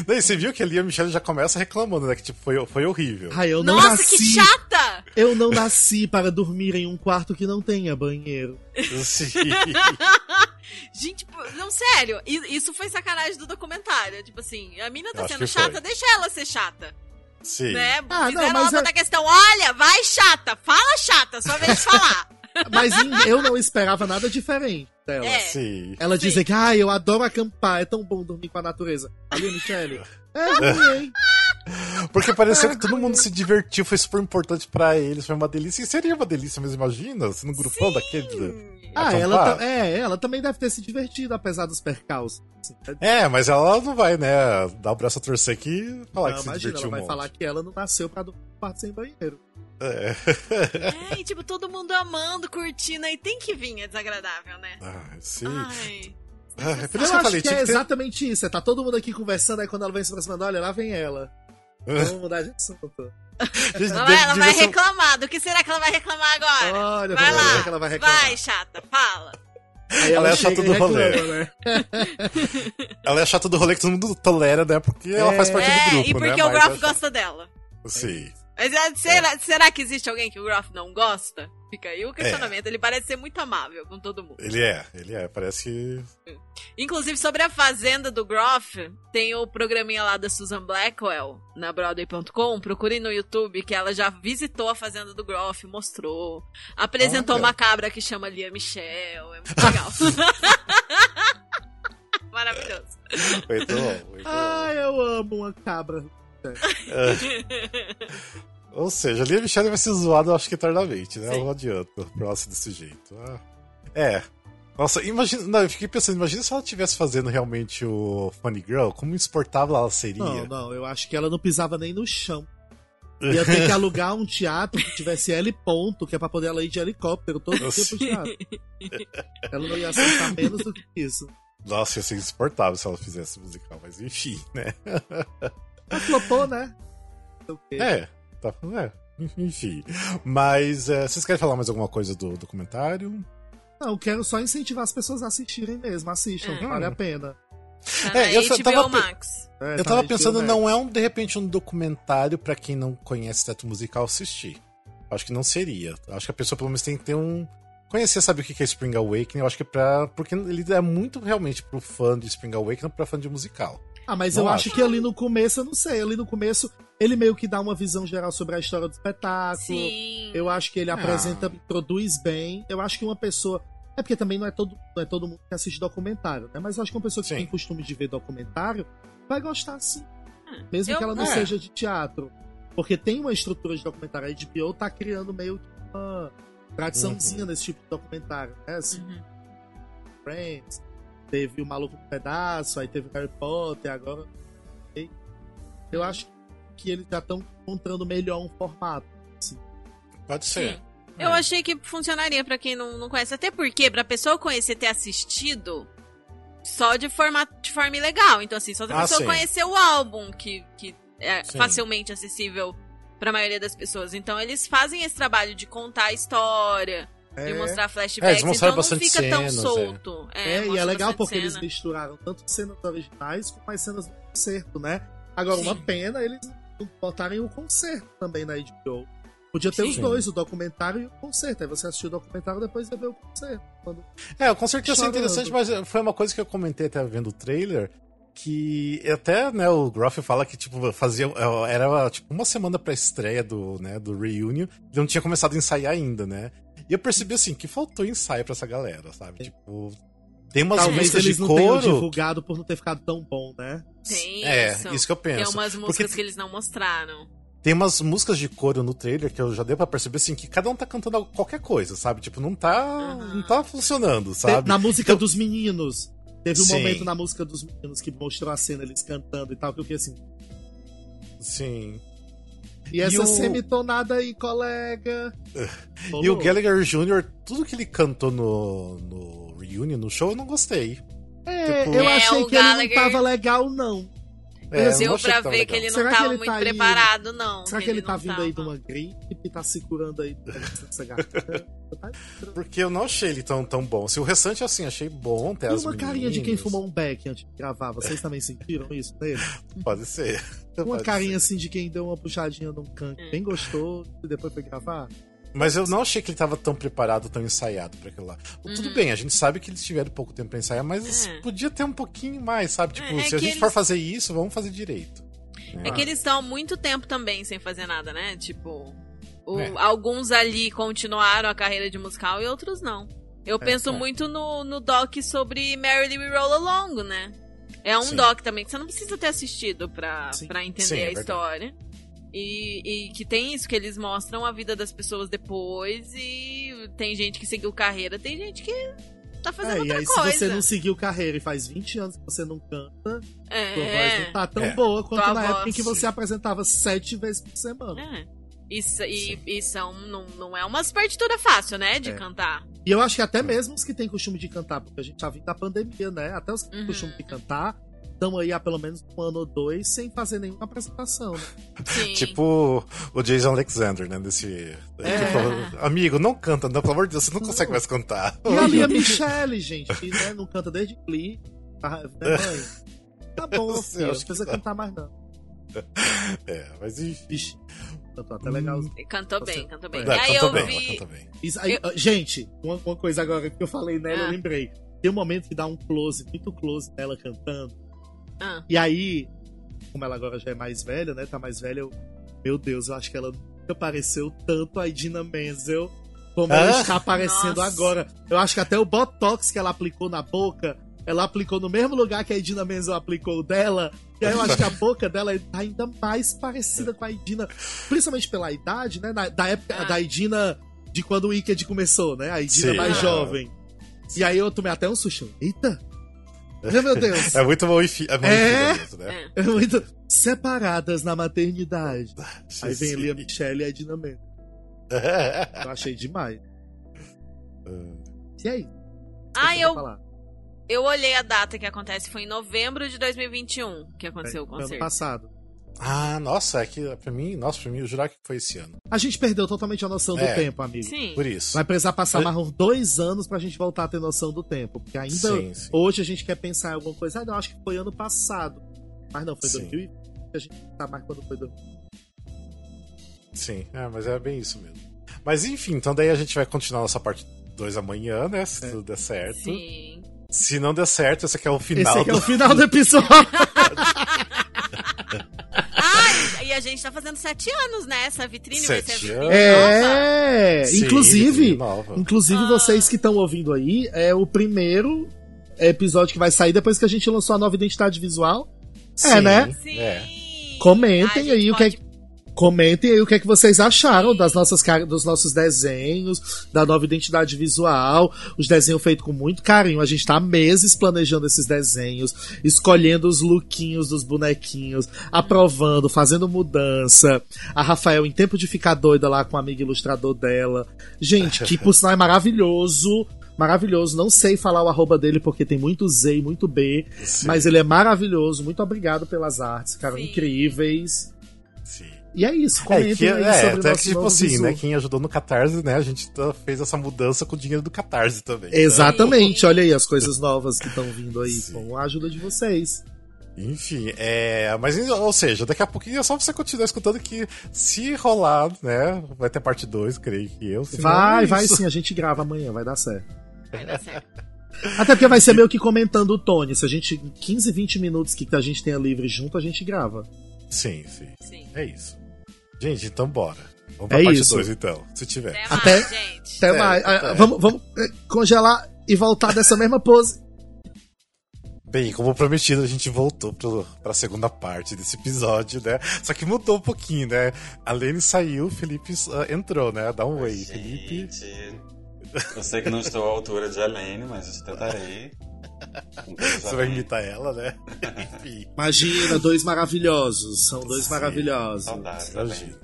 Daí você viu que ali a Michelle já começa reclamando, né? Que tipo, foi, foi horrível. Ai, eu não Nossa, nasci, que chata! Eu não nasci para dormir em um quarto que não tenha banheiro. (laughs) Sim. Gente, não, sério, isso foi sacanagem do documentário. Tipo assim, a mina tá sendo chata, foi. deixa ela ser chata. Sim. Né? Ah, Fizeram não, ela botar é... questão, olha, vai chata, fala chata, só vez de falar. (laughs) Mas eu não esperava nada diferente dela. É, sim. Ela sim. dizer que, ah, eu adoro acampar, é tão bom dormir com a natureza. Ali, Michelle. É (laughs) ruim, hein? Porque pareceu que todo mundo se divertiu, foi super importante para eles, foi uma delícia. E seria uma delícia mesmo, imagina, se no grupão Sim. daquele. Ah, ela, é, ela também deve ter se divertido, apesar dos percalços. É, mas ela não vai, né, dar o braço a torcer aqui e falar não, que se imagina, divertiu ela vai um falar que ela não nasceu pra do quarto sem banheiro. É. é, e tipo, todo mundo amando, curtindo, aí tem que vir, é desagradável, né? Ah, sim. Ai. Ah, é por isso eu que eu falei, que é exatamente isso. É, tá todo mundo aqui conversando, aí quando ela vem se aproximando, olha, lá vem ela. (laughs) Vamos mudar de assunto. (laughs) Não, ela vai reclamar. Do que será que ela vai reclamar agora? Olha, vai lá. Que ela vai, reclamar. vai, chata, fala. Aí ela, ela é chata do rolê. Né? (laughs) ela é chata do rolê que todo mundo tolera, né? Porque é, ela faz parte é, do grupo, e porque né? o Groff gosta dela. Sim. Mas é, será, será que existe alguém que o Groff não gosta? Fica aí o questionamento. É. Ele parece ser muito amável com todo mundo. Ele é, ele é. Parece que. Inclusive, sobre a fazenda do Groff, tem o programinha lá da Susan Blackwell na Broadway.com. Procure no YouTube que ela já visitou a fazenda do Groff, mostrou. Apresentou Olha. uma cabra que chama Lia Michelle. É muito legal. (laughs) (laughs) Maravilhoso. Muito bom, muito Ai, eu amo uma cabra. (laughs) Ou seja, a Michelle vai ser zoada, acho que eternamente, né? Sim. Não adianta próximo desse jeito. Ah. É. Nossa, imagina. Não, eu fiquei pensando, imagina se ela estivesse fazendo realmente o Funny Girl, como insuportável ela seria. Não, não, eu acho que ela não pisava nem no chão. Ia ter que (laughs) alugar um teatro que tivesse L ponto, que é pra poder ela ir de helicóptero todo dia pro teatro. Ela não ia aceitar menos do que isso. Nossa, ia ser insuportável se ela fizesse musical, mas enfim, né? Ela flopou, né? É. Tá, é, enfim. Mas é, vocês querem falar mais alguma coisa do documentário? Não, eu quero só incentivar as pessoas a assistirem mesmo. Assistam, é. vale a pena. Tá é, eu tava, Max. É, eu tá tava pensando, não é um, de repente, um documentário para quem não conhece teatro musical assistir. Acho que não seria. Acho que a pessoa pelo menos tem que ter um. Conhecer, sabe o que é Spring Awakening? Eu acho que é pra. Porque ele é muito realmente pro fã de Spring Awakening, pra fã de musical. Ah, mas não eu acho. acho que ali no começo, eu não sei, ali no começo ele meio que dá uma visão geral sobre a história do espetáculo. Sim. Eu acho que ele ah. apresenta, produz bem. Eu acho que uma pessoa. É porque também não é todo, não é todo mundo que assiste documentário, né? Mas eu acho que uma pessoa que sim. tem costume de ver documentário vai gostar sim. Hum, Mesmo eu, que ela não é. seja de teatro. Porque tem uma estrutura de documentário. A HBO tá criando meio que uma tradiçãozinha uhum. nesse tipo de documentário, né? Assim, uhum. Friends, teve o Maluco no Pedaço, aí teve Harry Potter, agora. Eu acho que eles já estão encontrando melhor um formato. Assim. Pode ser. Sim. É. Eu achei que funcionaria para quem não, não conhece. Até porque, pra pessoa conhecer ter assistido, só de, forma, de forma legal. Então, assim, só a ah, pessoa sim. conhecer o álbum, que, que é sim. facilmente acessível pra maioria das pessoas. Então, eles fazem esse trabalho de contar a história é. de mostrar flashbacks, é, então não fica cenas, tão é. solto. É, é e é legal porque cena. eles misturaram tanto cenas originais com as cenas do concerto, né? Agora, Sim. uma pena eles botarem o concerto também na HBO. Podia ter Sim. os dois, o documentário e o concerto. Aí você assistiu o documentário e depois ia ver o concerto. Quando... É, o concerto ia ser interessante, mas foi uma coisa que eu comentei até vendo o trailer. Que até, né, o Groff fala que, tipo, fazia. Era tipo uma semana pra estreia do, né, do Reunion. Ele não tinha começado a ensaiar ainda, né? E eu percebi assim que faltou ensaio pra essa galera, sabe? Tipo, tem umas Talvez músicas eles de não coro. tenham divulgado por não ter ficado tão bom, né? Tem é, isso. isso que eu penso. Tem umas músicas Porque... que eles não mostraram. Tem umas músicas de coro no trailer que eu já dei pra perceber assim que cada um tá cantando qualquer coisa, sabe? Tipo, não tá, uhum. não tá funcionando, sabe? Na música então... dos meninos. Teve um Sim. momento na música dos meninos que mostrou a cena eles cantando e tal, que eu fiquei assim. Sim. E, e essa o... semitonada aí, colega. (laughs) e o Gallagher Jr., tudo que ele cantou no, no Reunion, no show, eu não gostei. É, tipo... eu é, achei que Gallagher... ele não tava legal, não. É, Deu pra ver que ele não Será tava ele muito tá preparado, aí... não. Será que, que ele, ele tá vindo tava. aí de uma gripe e tá se curando aí dessa garganta? Porque eu não achei ele tão, tão bom. Se o restante, assim, achei bom. Tem e uma carinha de quem fumou um beck antes de gravar. Vocês também sentiram isso nele? Pode ser. Uma Pode carinha ser. assim de quem deu uma puxadinha num canto, bem gostou e depois foi gravar? Mas eu não achei que ele tava tão preparado, tão ensaiado para aquilo lá. Uhum. Tudo bem, a gente sabe que eles tiveram pouco tempo pra ensaiar, mas é. podia ter um pouquinho mais, sabe? Tipo, é, é se a gente eles... for fazer isso, vamos fazer direito. É ah. que eles estão muito tempo também sem fazer nada, né? Tipo, o, é. alguns ali continuaram a carreira de musical e outros não. Eu é, penso é. muito no, no doc sobre Merrily We Roll Along, né? É um Sim. doc também que você não precisa ter assistido pra, pra entender Sim, a história. E, e, que tem isso, que eles mostram a vida das pessoas depois e tem gente que seguiu carreira, tem gente que tá fazendo é, outra e aí, coisa. se você não seguiu carreira e faz 20 anos que você não canta, é, tua voz não tá tão é. boa quanto tua na voz, época em que você apresentava sete vezes por semana. É. Isso, e, e são, não, não é uma partitura fácil, né, de é. cantar. E eu acho que até mesmo os que têm costume de cantar, porque a gente já viu da pandemia, né? Até os que têm uhum. costume de cantar, estão aí há pelo menos um ano ou dois sem fazer nenhuma apresentação, né? (laughs) Tipo o Jason Alexander, né? Desse. É. Amigo, não canta, não, pelo amor de Deus, você não, não. consegue mais cantar. E a Lia (laughs) Michelle, gente, que né, não canta desde Glee. Tá, né, mãe? Tá bom, filho, não precisa tá. cantar mais, não. É, mas enfim. Ixi, cantou até legal. Hum. Cantou Você... bem, cantou bem. É, aí cantou eu bem, vi... cantou bem. Isso, aí, eu... Gente, uma, uma, coisa agora que eu falei nela, ah. eu lembrei. Tem um momento que dá um close, muito close dela cantando. Ah. E aí, como ela agora já é mais velha, né? Tá mais velha, eu. Meu Deus, eu acho que ela nunca apareceu tanto a Idina Menzel como ah? ela está aparecendo Nossa. agora. Eu acho que até o Botox que ela aplicou na boca, ela aplicou no mesmo lugar que a Idina Menzel aplicou dela. E aí eu acho que a (laughs) boca dela tá ainda mais parecida com a Idina, principalmente pela idade, né? Da, da época ah. da Idina de quando o Wicked começou, né? A Idina Sim, mais é. jovem. E aí eu tomei até um susto. Eita! Meu Deus. (laughs) É muito bom e fi... é, muito é... Né? é muito separadas na maternidade. Sim, aí vem ali a Michelle e a Dinamite. eu achei demais. E aí? Ah, eu. Eu olhei a data que acontece, foi em novembro de 2021 que aconteceu é, o concerto. Ano passado. Ah, nossa, é que pra mim, nossa, pra mim, eu jurar que foi esse ano. A gente perdeu totalmente a noção é, do tempo, amigo. Sim. Por isso. Vai precisar passar mais dois anos pra gente voltar a ter noção do tempo. Porque ainda sim, sim. hoje a gente quer pensar em alguma coisa. Ah, não, acho que foi ano passado. Mas não, foi sim. 2020. A gente tá mais quando foi 2020. Sim, é, mas é bem isso mesmo. Mas enfim, então daí a gente vai continuar nossa parte 2 amanhã, né? Se é. tudo der certo. Sim. Se não der certo, esse aqui é o final. Esse aqui do... é o final do episódio. (laughs) e a gente tá fazendo sete anos, né? Essa vitrine sete vai ser anos. É, Sim, inclusive, inclusive ah. vocês que estão ouvindo aí, é o primeiro episódio que vai sair depois que a gente lançou a nova identidade visual. É, Sim, é, né? Sim. É. Comentem aí pode... o que é Comentem aí o que é que vocês acharam das nossas, dos nossos desenhos, da nova identidade visual, os desenhos feitos com muito carinho. A gente tá meses planejando esses desenhos, escolhendo os lookinhos dos bonequinhos, aprovando, fazendo mudança. A Rafael em tempo de ficar doida lá com o amigo ilustrador dela. Gente, que por sinal é maravilhoso maravilhoso. Não sei falar o arroba dele porque tem muito Z e muito B, Sim. mas ele é maravilhoso. Muito obrigado pelas artes, cara, Sim. incríveis. E é isso, comentem é, que, aí é, sobre até que, tipo assim, né, quem ajudou no Catarse, né, a gente tá, fez essa mudança com o dinheiro do Catarse também. Exatamente, olha aí as coisas novas que estão vindo aí Sim. com a ajuda de vocês. Enfim, é. Mas, ou seja, daqui a pouquinho é só você continuar escutando que se rolar, né? Vai ter parte 2, creio que eu. Vai, é vai sim, a gente grava amanhã, vai dar certo. Vai dar certo. Até porque vai ser meio que comentando o Tony. Se a gente, 15, 20 minutos que a gente tenha livre junto, a gente grava. Sim, sim. sim. É isso. Gente, então bora. Vamos pra é parte 2 então, se tiver. Até, mais, gente. Até, mais. É. Vamos, vamos é, congelar e voltar dessa mesma pose. Bem, como prometido, a gente voltou pro, pra segunda parte desse episódio, né? Só que mudou um pouquinho, né? A Lene saiu, o Felipe uh, entrou, né? Dá um oi, Felipe. Eu sei que não estou à altura de Alene, mas eu tentarei. Você vai imitar ela, né? (laughs) Imagina, dois maravilhosos. São dois Sim, maravilhosos. Saudades, imagina.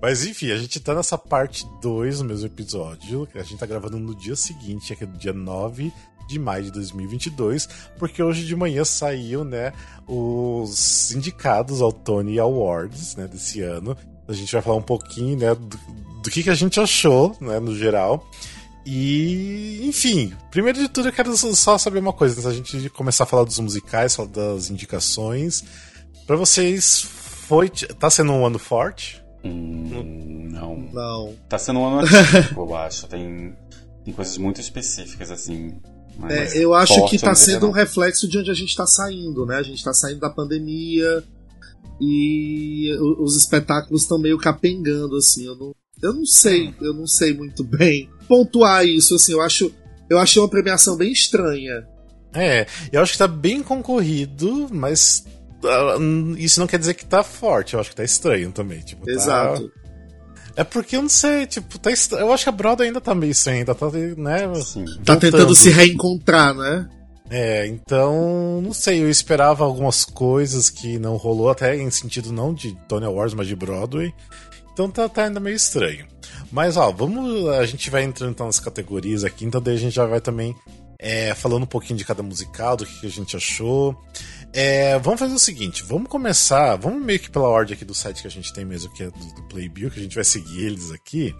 Mas enfim, a gente tá nessa parte 2 do mesmo episódio, que a gente tá gravando no dia seguinte, que é do dia 9 de maio de 2022, porque hoje de manhã saiu, né, os indicados ao Tony Awards, né, desse ano. A gente vai falar um pouquinho, né, do, do que, que a gente achou, né, no geral. E, enfim, primeiro de tudo eu quero só saber uma coisa, antes da gente começar a falar dos musicais, falar das indicações. Para vocês, foi. Tá sendo um ano forte? Hum, não. Não. Tá sendo um ano atípico, eu acho. Tem, tem coisas muito específicas, assim. É, eu acho que tá sendo um reflexo de onde a gente tá saindo, né? A gente tá saindo da pandemia e os espetáculos estão meio capengando, assim. Eu não, eu não sei, eu não sei muito bem pontuar isso, assim, eu acho, eu achei uma premiação bem estranha. É, eu acho que tá bem concorrido, mas uh, isso não quer dizer que tá forte, eu acho que tá estranho também, tipo, tá Exato. Tá... É porque eu não sei, tipo, tá est... eu acho que a Broadway ainda tá meio estranha, ainda tá, né? Sim. Tá tentando se reencontrar, né? É, então, não sei, eu esperava algumas coisas que não rolou, até em sentido não de Tony Awards, mas de Broadway. Então tá, tá ainda meio estranho. Mas ó, vamos. A gente vai entrando então nas categorias aqui, então daí a gente já vai também é, falando um pouquinho de cada musical, do que, que a gente achou. É, vamos fazer o seguinte, vamos começar, vamos meio que pela ordem aqui do site que a gente tem mesmo, que é do, do Playbill, que a gente vai seguir eles aqui.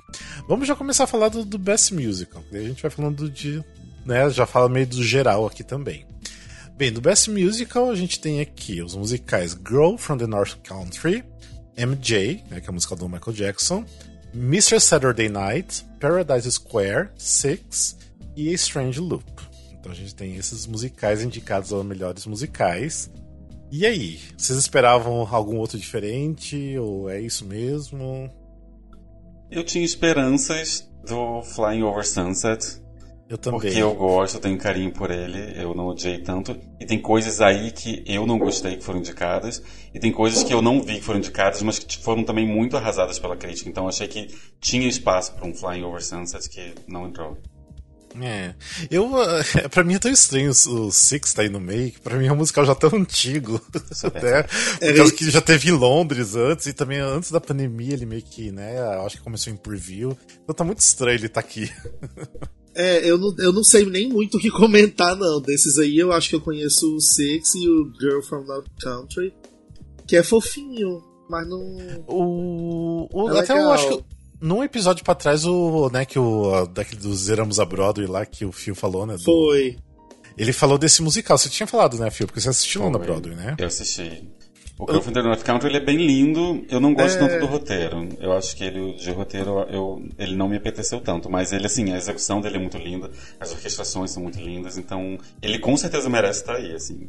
Vamos já começar a falar do, do Best Musical, a gente vai falando de. Né, já fala meio do geral aqui também. Bem, do Best Musical a gente tem aqui os musicais Girl from the North Country, MJ, né, que é a música do Michael Jackson, Mr. Saturday Night, Paradise Square, Six e Strange Loop. Então a gente tem esses musicais indicados aos melhores musicais. E aí, vocês esperavam algum outro diferente ou é isso mesmo? Eu tinha esperanças do Flying Over Sunset, eu também. Porque eu gosto, eu tenho carinho por ele, eu não odiei tanto. E tem coisas aí que eu não gostei que foram indicadas. E tem coisas que eu não vi que foram indicadas, mas que foram também muito arrasadas pela crítica. Então achei que tinha espaço para um Flying Over Sunset que não entrou. É. Eu, (laughs) pra mim é tão estranho o Six tá aí no meio, que pra mim é um musical já tão antigo. (laughs) Até, por causa que já teve em Londres antes, e também antes da pandemia ele meio que, né, acho que começou em Preview. Então tá muito estranho ele estar tá aqui. (laughs) É, eu não, eu não sei nem muito o que (laughs) comentar, não. Desses aí eu acho que eu conheço o Six e o Girl from North Country, que é fofinho, mas não. O. o é até legal. eu acho que. Num episódio pra trás, o, né, que o. Daquele dos Zeramos a Broadway lá, que o Phil falou, né? Do, Foi. Ele falou desse musical. Você tinha falado, né, Phil? Porque você assistiu Foi. na Broadway, né? Eu assisti. O from the North Country ele é bem lindo. Eu não gosto é... tanto do roteiro. Eu acho que ele, de roteiro, eu, ele não me apeteceu tanto. Mas ele, assim, a execução dele é muito linda. As orquestrações são muito lindas. Então, ele com certeza merece estar aí, assim.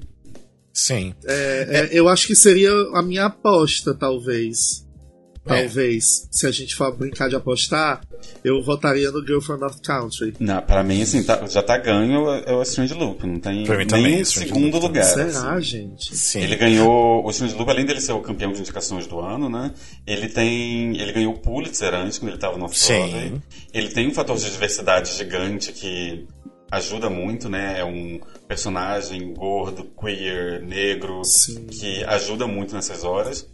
Sim. É, é, eu acho que seria a minha aposta, talvez. É. Talvez, se a gente for brincar de apostar, eu votaria no Girl from North Country. Não, pra mim, assim, tá, já tá ganho é o Strange Loop. Não tem nem também, segundo Loop lugar. Será, assim. gente? Sim. Ele ganhou. O Strange Loop, além dele ser o campeão de indicações do ano, né? Ele tem. Ele ganhou o Pulitzer antes, quando ele tava no Off-Broadway. Ele tem um fator de diversidade gigante que ajuda muito, né? É um personagem gordo, queer, negro, Sim. que ajuda muito nessas horas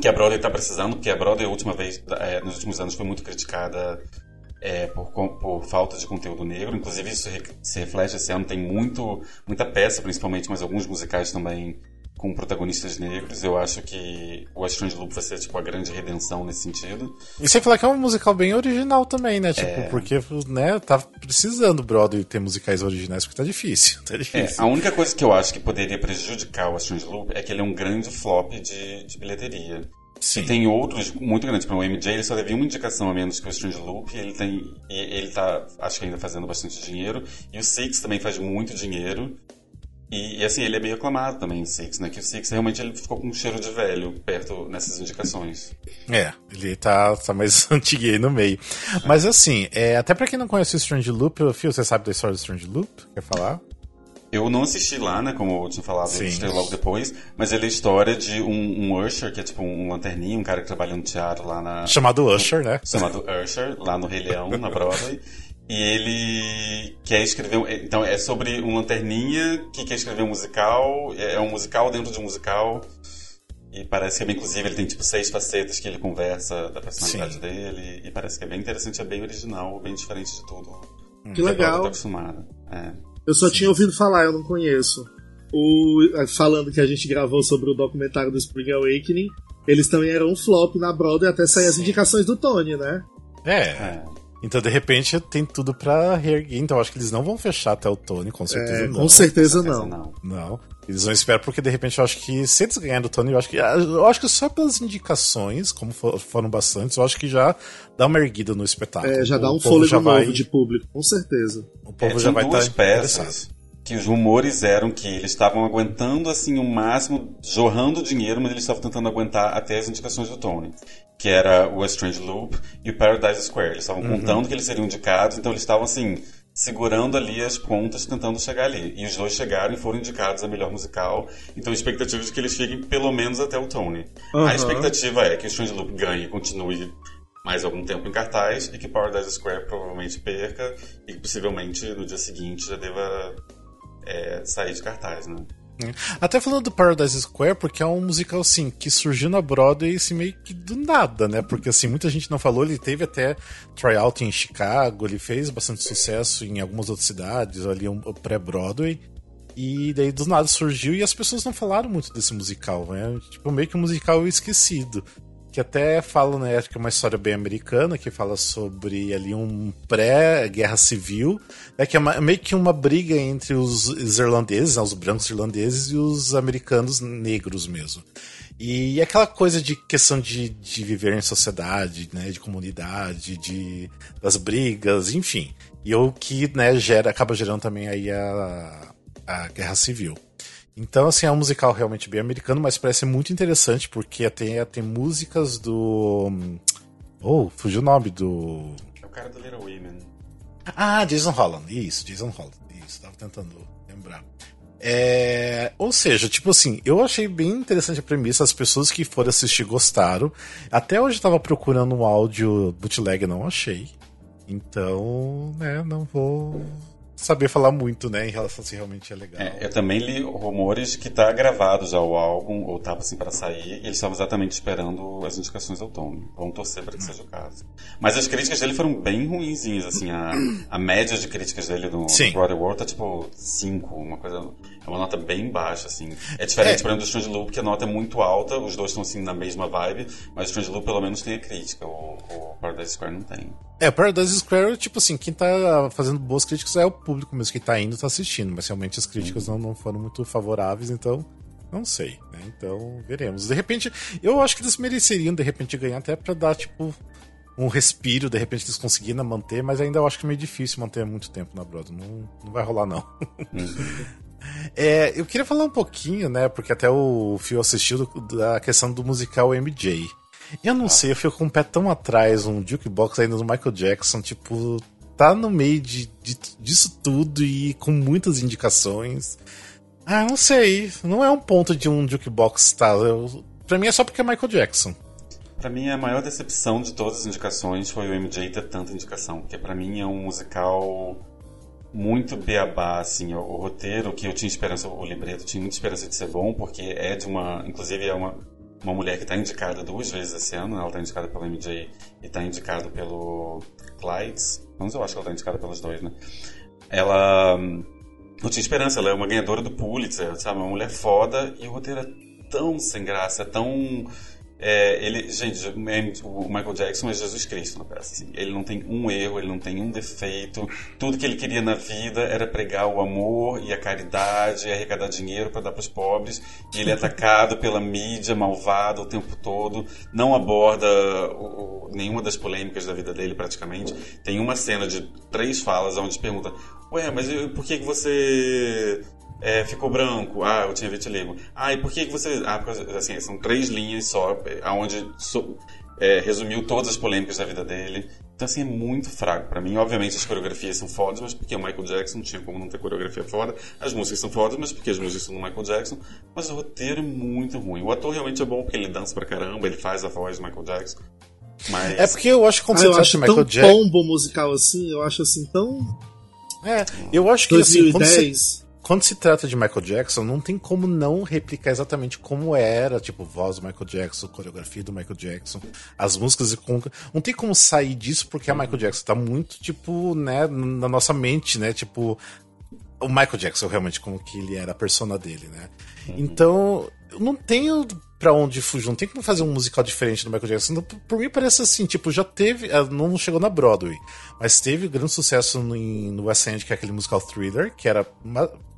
que a Broadway está precisando, porque a Broadway, última vez, é, nos últimos anos, foi muito criticada é, por, por, falta de conteúdo negro. Inclusive, isso se reflete esse ano. Tem muito, muita peça, principalmente, mas alguns musicais também com protagonistas negros. Eu acho que o Strange Loop vai ser tipo a grande redenção nesse sentido. E sem falar que é um musical bem original também, né? Tipo, é... porque né, tá precisando Broadway ter musicais originais porque tá difícil. Tá difícil. É, a única coisa que eu acho que poderia prejudicar o Strange Loop é que ele é um grande flop de, de bilheteria. Sim. E tem outros muito grandes. Para o MJ, ele só teve uma indicação a menos que o Strange Loop. Ele tem. Ele tá, acho que ainda fazendo bastante dinheiro. E o Six também faz muito dinheiro. E, e, assim, ele é meio aclamado também, o Six, né? Que o Six realmente ele ficou com um cheiro de velho perto nessas indicações. É, ele tá, tá mais (laughs) antiguei no meio. Mas assim, é, até pra quem não conhece o Strange Loop, Fio, você sabe da história do Strange Loop? Quer falar? Eu não assisti lá, né? Como eu tinha falado, Sim. eu assisti logo depois. Mas ele é a história de um, um Usher, que é tipo um lanterninho, um cara que trabalha no teatro lá na. Chamado Usher, né? Chamado Usher, lá no Rei Leão, na Broadway. (laughs) E ele quer escrever. Então, é sobre um lanterninha que quer escrever um musical. É, é um musical dentro de um musical. E parece que, inclusive, ele tem tipo seis facetas que ele conversa da personalidade Sim. dele. E parece que é bem interessante, é bem original, bem diferente de tudo. Que, que legal. Tá acostumado. É. Eu só Sim. tinha ouvido falar, eu não conheço. O, eh, falando que a gente gravou sobre o documentário do Spring Awakening, eles também eram um flop na Broadway até sair Sim. as indicações do Tony, né? É. é. Então, de repente, tem tudo pra reerguer. Então, acho que eles não vão fechar até o Tony, com certeza é, não. Com certeza não. não. Não. Eles vão esperar, porque de repente eu acho que se eles ganharem do Tony, eu acho que. Eu acho que só pelas indicações, como foram bastantes, eu acho que já dá uma erguida no espetáculo. É, já dá um fôlego novo vai... de público, com certeza. O povo é, já vai estar. Tá peças que os rumores eram que eles estavam aguentando assim o máximo, jorrando dinheiro, mas eles estavam tentando aguentar até as indicações do Tony que era o A Strange Loop e o Paradise Square. Eles estavam uhum. contando que eles seriam indicados, então eles estavam assim, segurando ali as pontas, tentando chegar ali. E os dois chegaram e foram indicados a melhor musical. Então a expectativa é que eles cheguem pelo menos até o Tony. Uhum. A expectativa é que o Strange Loop ganhe e continue mais algum tempo em cartaz e que Paradise Square provavelmente perca e que possivelmente no dia seguinte já deva é, sair de cartaz, né? Até falando do Paradise Square, porque é um musical, assim, que surgiu na Broadway, assim, meio que do nada, né? Porque, assim, muita gente não falou, ele teve até tryout em Chicago, ele fez bastante sucesso em algumas outras cidades, ali, um pré-Broadway. E daí, do nada, surgiu e as pessoas não falaram muito desse musical, né? Tipo, meio que um musical esquecido que até fala, né, acho que é uma história bem americana, que fala sobre ali um pré-guerra civil, né, que é uma, meio que uma briga entre os irlandeses, né, os brancos irlandeses e os americanos negros mesmo. E aquela coisa de questão de, de viver em sociedade, né, de comunidade, de das brigas, enfim. E o que, né, gera, acaba gerando também aí a, a guerra civil. Então, assim, é um musical realmente bem americano, mas parece muito interessante porque tem, tem músicas do. Oh, fugiu o nome do. É o cara do Little Women. Ah, Jason Holland. Isso, Jason Holland. Isso, tava tentando lembrar. É, ou seja, tipo assim, eu achei bem interessante a premissa, as pessoas que foram assistir gostaram. Até hoje eu tava procurando um áudio bootleg, não achei. Então, né, não vou saber falar muito, né, em relação se realmente é legal. É, eu também li rumores que tá gravado já o álbum, ou tava assim para sair, e eles estavam exatamente esperando as indicações ao Tony. Vamos torcer para que seja o caso. Mas as críticas dele foram bem ruinzinhas, assim, a, a média de críticas dele no, no Broadway World tá tipo 5, uma coisa. É uma nota bem baixa, assim. É diferente, é. por exemplo, do Strange Loop, que a nota é muito alta, os dois estão assim na mesma vibe, mas o Strange Loop pelo menos tem a crítica, o, o Paradise Square não tem. É, o Paradise Square, tipo assim, quem tá fazendo boas críticas é o público mesmo que tá indo, tá assistindo, mas realmente as críticas não, não foram muito favoráveis, então não sei, né? Então, veremos. De repente, eu acho que eles mereceriam, de repente, ganhar até pra dar, tipo, um respiro, de repente eles conseguiram manter, mas ainda eu acho que é meio difícil manter muito tempo na Broadway. Não, não vai rolar, não. É, eu queria falar um pouquinho, né? Porque até o Phil assistiu da questão do musical MJ. Eu não ah. sei, eu fico com o pé tão atrás, um jukebox ainda do Michael Jackson, tipo, tá no meio de, de, disso tudo e com muitas indicações. Ah, não sei. Não é um ponto de um jukebox, tá? Eu, pra mim é só porque é Michael Jackson. Pra mim, a maior decepção de todas as indicações foi o MJ ter tanta indicação. Porque pra mim é um musical muito beabá, assim. O, o roteiro que eu tinha esperança, o libreto tinha muita esperança de ser bom, porque é de uma. Inclusive, é uma, uma mulher que está indicada duas vezes esse ano. Ela está indicada pelo MJ e está indicada pelo Clydes. Mas eu acho que ela está indicada pelos dois, né? Ela. Eu tinha esperança, ela é uma ganhadora do Pulitzer, sabe? Uma mulher foda e o roteiro é tão sem graça, tão é, ele, gente, o Michael Jackson é Jesus Cristo na peça. Assim. Ele não tem um erro, ele não tem um defeito. Tudo que ele queria na vida era pregar o amor e a caridade, e arrecadar dinheiro para dar para os pobres. E ele é atacado pela mídia malvada o tempo todo. Não aborda o, o, nenhuma das polêmicas da vida dele, praticamente. Tem uma cena de três falas onde pergunta: Ué, mas por que, que você é, ficou branco. Ah, eu tinha vitiligo. Ah, e por que, que você. Ah, porque, assim, são três linhas só, aonde so, é, resumiu todas as polêmicas da vida dele. Então, assim, é muito fraco para mim. Obviamente, as coreografias são fodas, mas porque o Michael Jackson não tinha como não ter coreografia foda. As músicas são fodas, mas porque as músicas são do Michael Jackson. Mas o roteiro é muito ruim. O ator realmente é bom porque ele dança pra caramba, ele faz a voz do Michael Jackson. Mas... É porque eu acho que quando ah, você eu acho Michael Jackson. pombo musical assim, eu acho assim tão. É, eu acho que 2010. assim. Quando você quando se trata de Michael Jackson, não tem como não replicar exatamente como era, tipo, voz do Michael Jackson, coreografia do Michael Jackson, as músicas e não tem como sair disso porque a Michael Jackson tá muito, tipo, né, na nossa mente, né, tipo, o Michael Jackson realmente como que ele era a persona dele, né? Uhum. Então, eu não tenho para onde fugir, não tem como fazer um musical diferente do Michael Jackson. Então, por mim parece assim, tipo, já teve, ah, não chegou na Broadway, mas teve grande sucesso no, no West End, que é aquele musical thriller, que era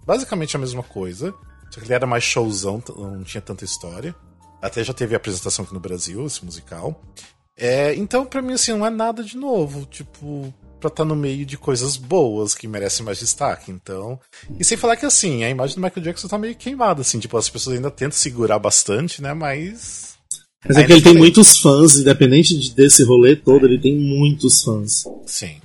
basicamente a mesma coisa, só que ele era mais showzão, não tinha tanta história. Até já teve apresentação aqui no Brasil, esse musical. É, então, para mim, assim, não é nada de novo. Tipo, pra estar tá no meio de coisas boas que merecem mais destaque. Então. E sem falar que assim, a imagem do Michael Jackson tá meio queimada, assim, tipo, as pessoas ainda tentam segurar bastante, né? Mas. Mas é que ele tem muitos fãs, independente desse rolê todo, ele tem muitos fãs. Sim.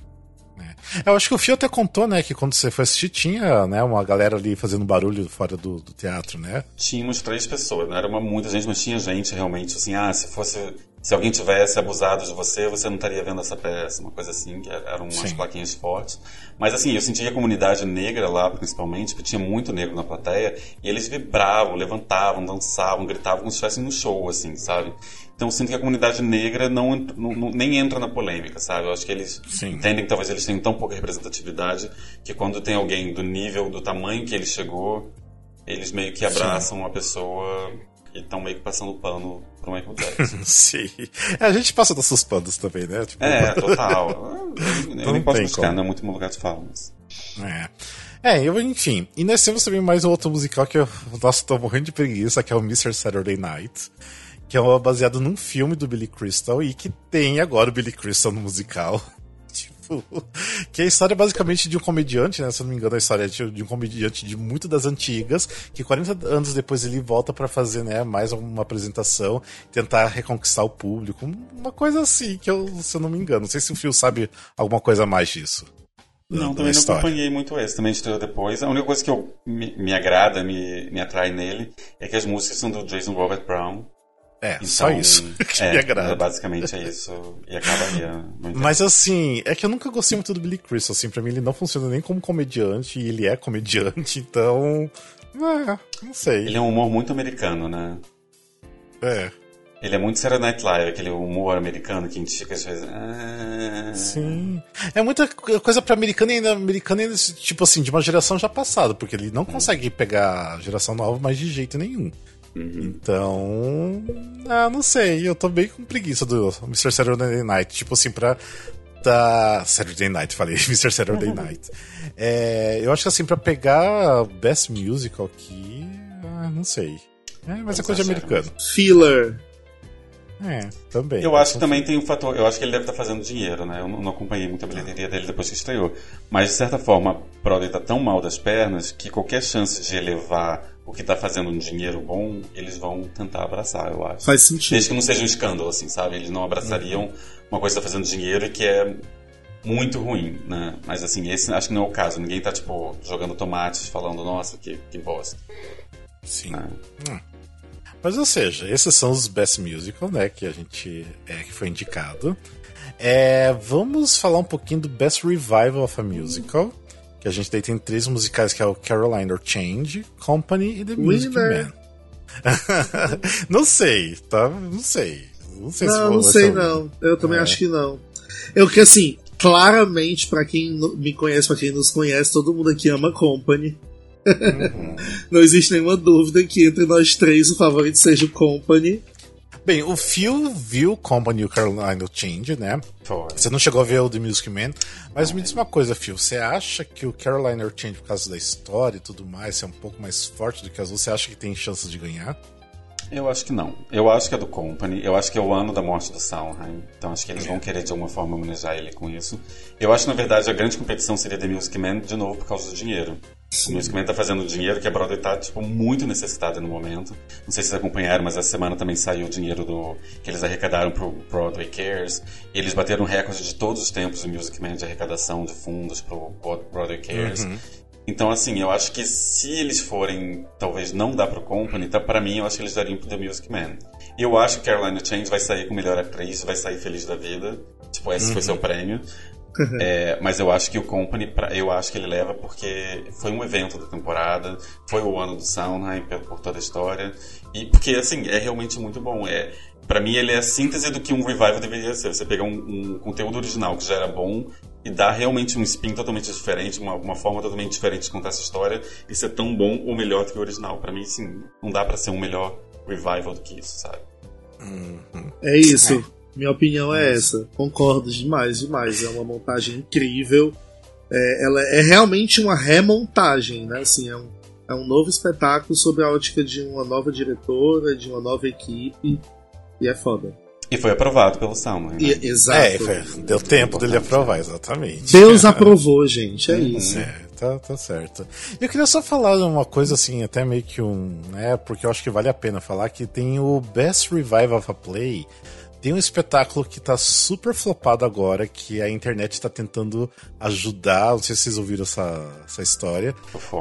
Eu acho que o Fio até contou, né, que quando você foi assistir tinha, né, uma galera ali fazendo barulho fora do, do teatro, né? Tínhamos três pessoas, não era uma, muita gente, mas tinha gente realmente, assim, ah, se fosse se alguém tivesse abusado de você, você não estaria vendo essa peça, uma coisa assim, que eram umas Sim. plaquinhas fortes. Mas assim, eu senti a comunidade negra lá, principalmente, porque tinha muito negro na plateia, e eles vibravam, levantavam, dançavam, gritavam como se estivessem no show, assim, sabe? Então eu sinto que a comunidade negra não, não, nem entra na polêmica, sabe? Eu acho que eles Sim. entendem que talvez eles tenham tão pouca representatividade que quando tem alguém do nível, do tamanho que ele chegou, eles meio que abraçam Sim. a pessoa e estão meio que passando pano pro Michael Jackson. (laughs) Sim. É, a gente passa nossos panos também, né? Tipo... É, (laughs) total. Eu, eu nem posso buscar, não é muito meu lugar de fala, mas... É. É, eu, enfim. E nós temos também mais um outro musical que eu, nossa, tô morrendo de preguiça, que é o Mr. Saturday Night. Que é baseado num filme do Billy Crystal e que tem agora o Billy Crystal no musical. (laughs) Tipo, que é a história basicamente de um comediante, né? Se eu não me engano, a história é de um comediante de muito das antigas, que 40 anos depois ele volta para fazer, né, mais uma apresentação, tentar reconquistar o público. Uma coisa assim, que eu, se eu não me engano. Não sei se o Phil sabe alguma coisa mais disso. Não, também não acompanhei muito esse, também estreou depois. A única coisa que eu, me, me agrada, me, me atrai nele, é que as músicas são do Jason Robert Brown. É, então, só isso (laughs) que é, me agrada. Basicamente é isso. E acabaria. (laughs) Mas assim, é que eu nunca gostei muito do Billy Crystal. Assim, pra mim ele não funciona nem como comediante, e ele é comediante, (laughs) então. É, não sei. Ele é um humor muito americano, né? É. Ele é muito Saturday Night Live, aquele humor americano que a gente fica às vezes. Ah... Sim. É muita coisa pra americano e ainda americano, ainda, tipo assim, de uma geração já passada, porque ele não hum. consegue pegar a geração nova mais de jeito nenhum. Uhum. Então. Ah, não sei. Eu tô bem com preguiça do Mr. Saturday Night. Tipo assim, pra. Da Saturday Night, falei, (laughs) Mr. Saturday (laughs) Night. É, eu acho que assim, pra pegar Best Musical aqui. Ah, não sei. É, mas é coisa de americano. Filler. É, também. Eu acho que também tem um fator. Eu acho que ele deve estar tá fazendo dinheiro, né? Eu não acompanhei muito a bilheteria dele depois que estreou. Mas, de certa forma, a Broadway está tão mal das pernas que qualquer chance de elevar o que está fazendo um dinheiro bom, eles vão tentar abraçar, eu acho. Faz sentido. Desde que não seja um escândalo, assim, sabe? Eles não abraçariam uhum. uma coisa que está fazendo dinheiro e que é muito ruim, né? Mas, assim, esse acho que não é o caso. Ninguém está tipo, jogando tomates falando, nossa, que, que bosta. Sim. Né? Hum. Mas ou seja, esses são os Best Musical, né? Que a gente é, que foi indicado. É, vamos falar um pouquinho do Best Revival of a Musical. Que a gente daí tem três musicais que é o Caroline or Change, Company e The Music Man. (laughs) não sei, tá? Não sei. Não sei não, se não sei não. Eu também é. acho que não. Eu que assim, claramente para quem me conhece, para quem nos conhece, todo mundo aqui ama Company. Uhum. (laughs) Não existe nenhuma dúvida que entre nós três o favorito seja o Company. Bem, o Phil viu Company e o Carolina Change, né? Foi. Você não chegou a ver o The Music Man, mas me diz uma coisa, Phil, você acha que o Carolina Change, por causa da história e tudo mais, é um pouco mais forte do que as outras? Você acha que tem chances de ganhar? Eu acho que não. Eu acho que é do Company. Eu acho que é o ano da morte do Sondheim. Então acho que eles vão querer de alguma forma homenagear ele com isso. Eu acho que na verdade a grande competição seria The Music Man de novo por causa do dinheiro. Sim. O Music Man tá fazendo dinheiro que a Broadway tá tipo, muito necessitada no momento. Não sei se vocês acompanharam, mas essa semana também saiu o dinheiro do que eles arrecadaram pro Broadway Cares. E eles bateram recorde de todos os tempos do Music Man de arrecadação de fundos pro Broadway Cares. Uhum. Então, assim, eu acho que se eles forem, talvez não dar pro Company, tá, para mim, eu acho que eles dariam pro The Music Man. Eu acho que Caroline Change vai sair com melhor atriz, vai sair feliz da vida. Tipo, esse uhum. foi seu prêmio. É, mas eu acho que o Company, eu acho que ele leva porque foi um evento da temporada, foi o ano do Soundheim por toda a história, e porque, assim, é realmente muito bom. É, para mim, ele é a síntese do que um revival deveria ser. Você pegar um, um conteúdo original que já era bom e dar realmente um spin totalmente diferente, uma, uma forma totalmente diferente de contar essa história e ser tão bom ou melhor do que o original. Para mim, sim, não dá para ser um melhor revival do que isso, sabe? Uhum. É isso. É. Minha opinião é essa. Concordo demais, demais. É uma montagem incrível. É, ela é realmente uma remontagem, né? Assim, é um, é um novo espetáculo sobre a ótica de uma nova diretora, de uma nova equipe. E é foda. E foi aprovado pelo Salman. Né? E, exato. É, foi, deu tempo dele aprovar, exatamente. Deus aprovou, gente, é uhum. isso. É, tá, tá certo. Eu queria só falar uma coisa assim, até meio que um. né, porque eu acho que vale a pena falar que tem o Best Revival of a Play tem um espetáculo que tá super flopado agora, que a internet tá tentando ajudar. Não sei se vocês ouviram essa, essa história.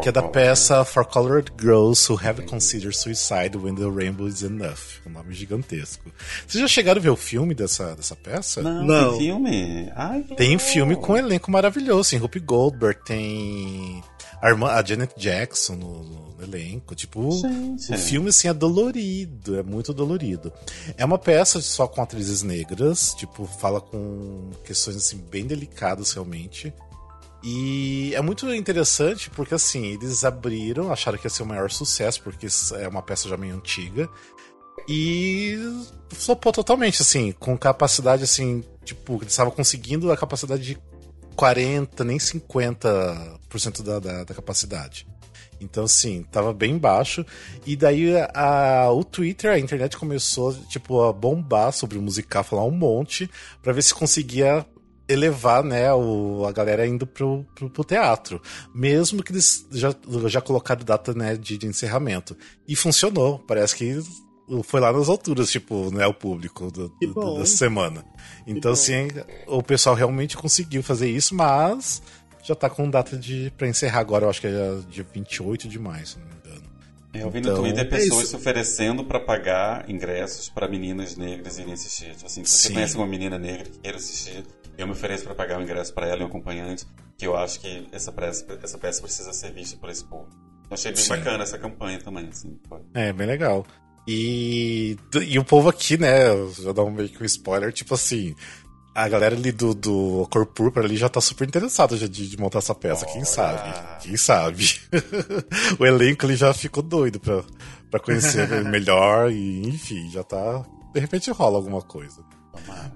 que é da peça For Colored Girls Who Have Considered Suicide When the Rainbow is Enough. Um nome gigantesco. Vocês já chegaram a ver o filme dessa, dessa peça? Não, Não. tem filme? Ai, tem filme com um elenco maravilhoso. Tem Rupi Goldberg, tem a, irmã, a Janet Jackson no, no elenco. Tipo, Gente. o filme assim é dolorido, é muito dolorido. É uma peça só com atrizes negras, tipo, fala com questões assim bem delicadas realmente. E é muito interessante porque assim, eles abriram, acharam que ia ser o maior sucesso, porque é uma peça já meio antiga. E flopou totalmente, assim, com capacidade assim, tipo, eles estavam conseguindo a capacidade de 40, nem 50% da, da, da capacidade. Então, sim, tava bem baixo. E daí a, o Twitter, a internet começou, tipo, a bombar sobre o musical, falar um monte, para ver se conseguia elevar, né, o, a galera indo pro, pro, pro, teatro. Mesmo que eles já, já colocaram data, né, de, de encerramento. E funcionou. Parece que foi lá nas alturas, tipo, né, o público do, do, da semana. Então, assim, o pessoal realmente conseguiu fazer isso, mas já tá com data de para encerrar agora, eu acho que é dia 28 de maio, se não me engano. É, eu vi no então, Twitter é pessoas é se oferecendo para pagar ingressos para meninas negras irem assistir. Tipo assim, se você Sim. conhece uma menina negra que queira assistir, eu me ofereço para pagar o ingresso para ela e um acompanhante, que eu acho que essa peça, essa peça precisa ser vista por esse público. Eu achei bem Sim. bacana essa campanha também, assim. É, bem legal. E, e o povo aqui, né, já dá um meio que um spoiler, tipo assim, a galera ali do, do Cor Púrpura ali já tá super interessada de, de montar essa peça, Olha. quem sabe? Quem sabe? (laughs) o elenco ali já ficou doido pra, pra conhecer (laughs) melhor e, enfim, já tá. De repente rola alguma coisa.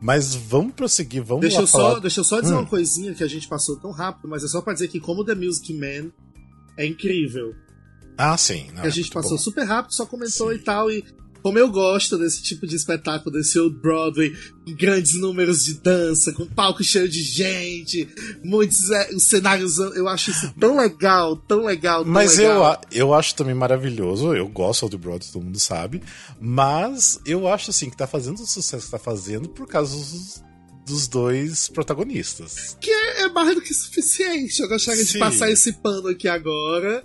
Mas vamos prosseguir, vamos deixa lá eu falar... só Deixa eu só dizer hum. uma coisinha que a gente passou tão rápido, mas é só pra dizer que como The Music Man é incrível. Ah, sim. Não, a gente passou bom. super rápido, só comentou sim. e tal. E como eu gosto desse tipo de espetáculo, desse Old Broadway, com grandes números de dança, com palco cheio de gente, muitos é, cenários. Eu acho isso tão legal, tão legal. Tão mas legal. Eu, eu acho também maravilhoso. Eu gosto do Broadway, todo mundo sabe. Mas eu acho assim que tá fazendo o sucesso que tá fazendo por causa dos, dos dois protagonistas. Que é, é mais do que suficiente. Eu gostaria Sim. de passar esse pano aqui agora.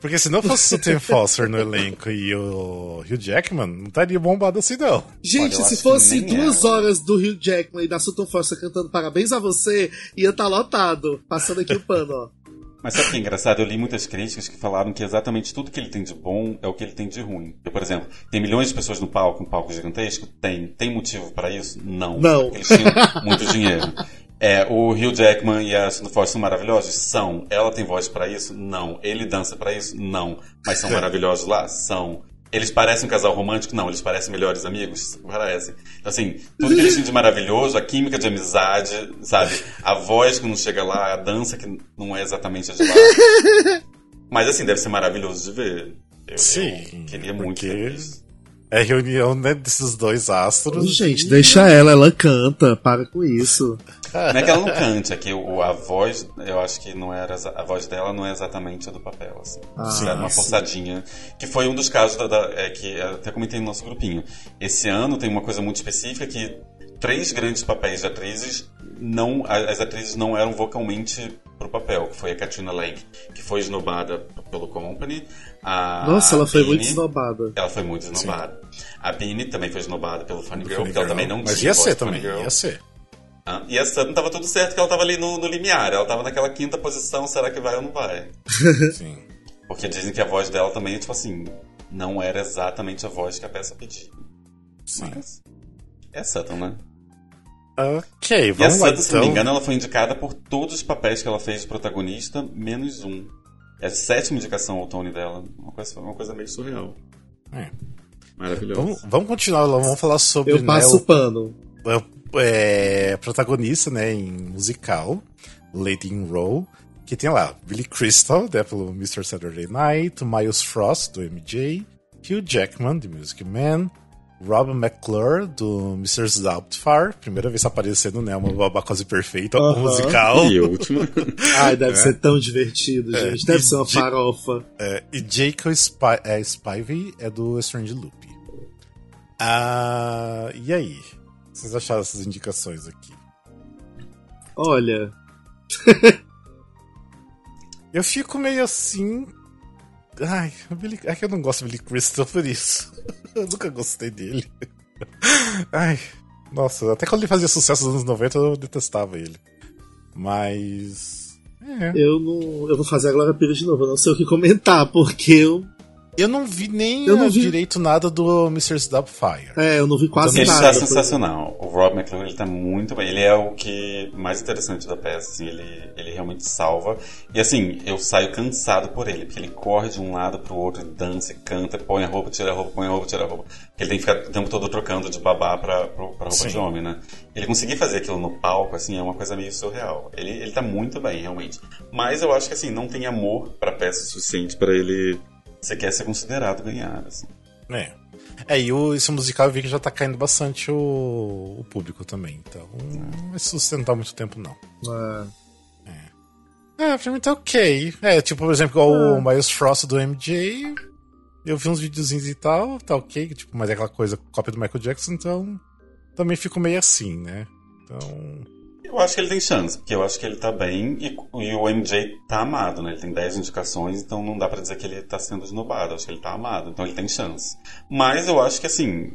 Porque se não fosse o Tim Foster no elenco e o Hugh Jackman, não estaria bombado assim, não. Gente, Olha, se fosse duas é. horas do Hugh Jackman e da Sutton Foster cantando parabéns a você, ia estar tá lotado. Passando aqui o pano, ó. Mas sabe o que é engraçado? Eu li muitas críticas que falaram que exatamente tudo que ele tem de bom é o que ele tem de ruim. Eu, por exemplo, tem milhões de pessoas no palco, um palco gigantesco? Tem. Tem motivo para isso? Não. Não. Eles tinham muito dinheiro. (laughs) É, o Hugh Jackman e a Sandra Foster são maravilhosos? São. Ela tem voz para isso? Não. Ele dança para isso? Não. Mas são maravilhosos lá? São. Eles parecem um casal romântico? Não. Eles parecem melhores amigos? Parecem. Então, assim, tudo que eles têm de maravilhoso, a química de amizade, sabe? A voz que não chega lá, a dança que não é exatamente a de lá. Mas, assim, deve ser maravilhoso de ver. Eu, Sim. Eu queria muito ver isso. É reunião né, desses dois astros. Gente, deixa ela, ela canta, para com isso. Não é que ela não cante, é que o, a voz, eu acho que não era a voz dela não é exatamente a do papel, assim. Ah, sim, uma forçadinha. Que foi um dos casos da, da, é, que até comentei no nosso grupinho. Esse ano tem uma coisa muito específica que três grandes papéis de atrizes não as atrizes não eram vocalmente pro papel, que foi a Katrina Lake, que foi esnobada pelo Company. A Nossa, ela foi muito esnobada. Ela foi muito esnobada. Sim. A Bini também foi esnobada pelo Funny Girl, porque ela também não Mas ia ser também, ia ser. Ah, e a Sutton tava tudo certo que ela tava ali no, no limiar. Ela tava naquela quinta posição, será que vai ou não vai? (laughs) Sim. Porque dizem que a voz dela também, tipo assim, não era exatamente a voz que a peça pedia. Sim. Mas é a Sutton, né? Ok, vamos e a lá. Sutton, se não me então. engano, ela foi indicada por todos os papéis que ela fez de protagonista, menos um. É a sétima indicação ao Tony dela. Uma coisa, uma coisa meio surreal. É. Maravilhoso. Vamos, vamos continuar, vamos falar sobre. Eu passo né, o pano. É, protagonista, né, em musical, Lady in Row, que tem lá Billy Crystal, né, pelo Mr. Saturday Night, Miles Frost, do MJ, Hugh Jackman, de Music Man, Rob McClure, do Mr. Doubtfire, primeira vez aparecendo, né? Uma babá quase perfeita, uh -huh. musical. E última. (laughs) Ai, deve é. ser tão divertido, é, gente. É, deve ser uma farofa. É, e Jacob Spy é, Spivey é do Strange Loop. Ah, e aí? Vocês acharam dessas indicações aqui? Olha. (laughs) eu fico meio assim, Ai, Billy... é que eu não gosto do Billy Crystal por isso. (laughs) eu nunca gostei dele. (laughs) Ai, nossa, até quando ele fazia sucesso nos anos 90 eu detestava ele. Mas. É. Eu não. Eu vou fazer a Glória Pires de novo, eu não sei o que comentar, porque eu eu não vi nem eu não vi... direito nada do Mr. Doubtfire. É, eu não vi quase ele nada. Ele está sensacional. O Rob McClure ele tá muito bem. Ele é o que mais interessante da peça, assim, ele, ele realmente salva. E assim, eu saio cansado por ele, porque ele corre de um lado pro outro, dança, canta, põe a roupa, tira a roupa, põe a roupa, tira a roupa. Ele tem que ficar o tempo todo trocando de babá pra, pra roupa Sim. de homem, né? Ele conseguir fazer aquilo no palco, assim, é uma coisa meio surreal. Ele, ele tá muito bem, realmente. Mas eu acho que, assim, não tem amor pra peça suficiente para ele você quer ser considerado ganhar, assim. É. É, e o, esse musical eu vi que já tá caindo bastante o, o público também. Então não vai sustentar muito tempo, não. É. É, é pra mim tá ok. É, tipo, por exemplo, igual é. o Miles Frost do MJ. Eu vi uns videozinhos e tal, tá ok. Tipo, mas é aquela coisa, cópia do Michael Jackson, então também fico meio assim, né? Então. Eu acho que ele tem chance, porque eu acho que ele tá bem e, e o MJ tá amado, né? Ele tem 10 indicações, então não dá para dizer que ele tá sendo esnobado. Eu acho que ele tá amado, então ele tem chance. Mas eu acho que, assim,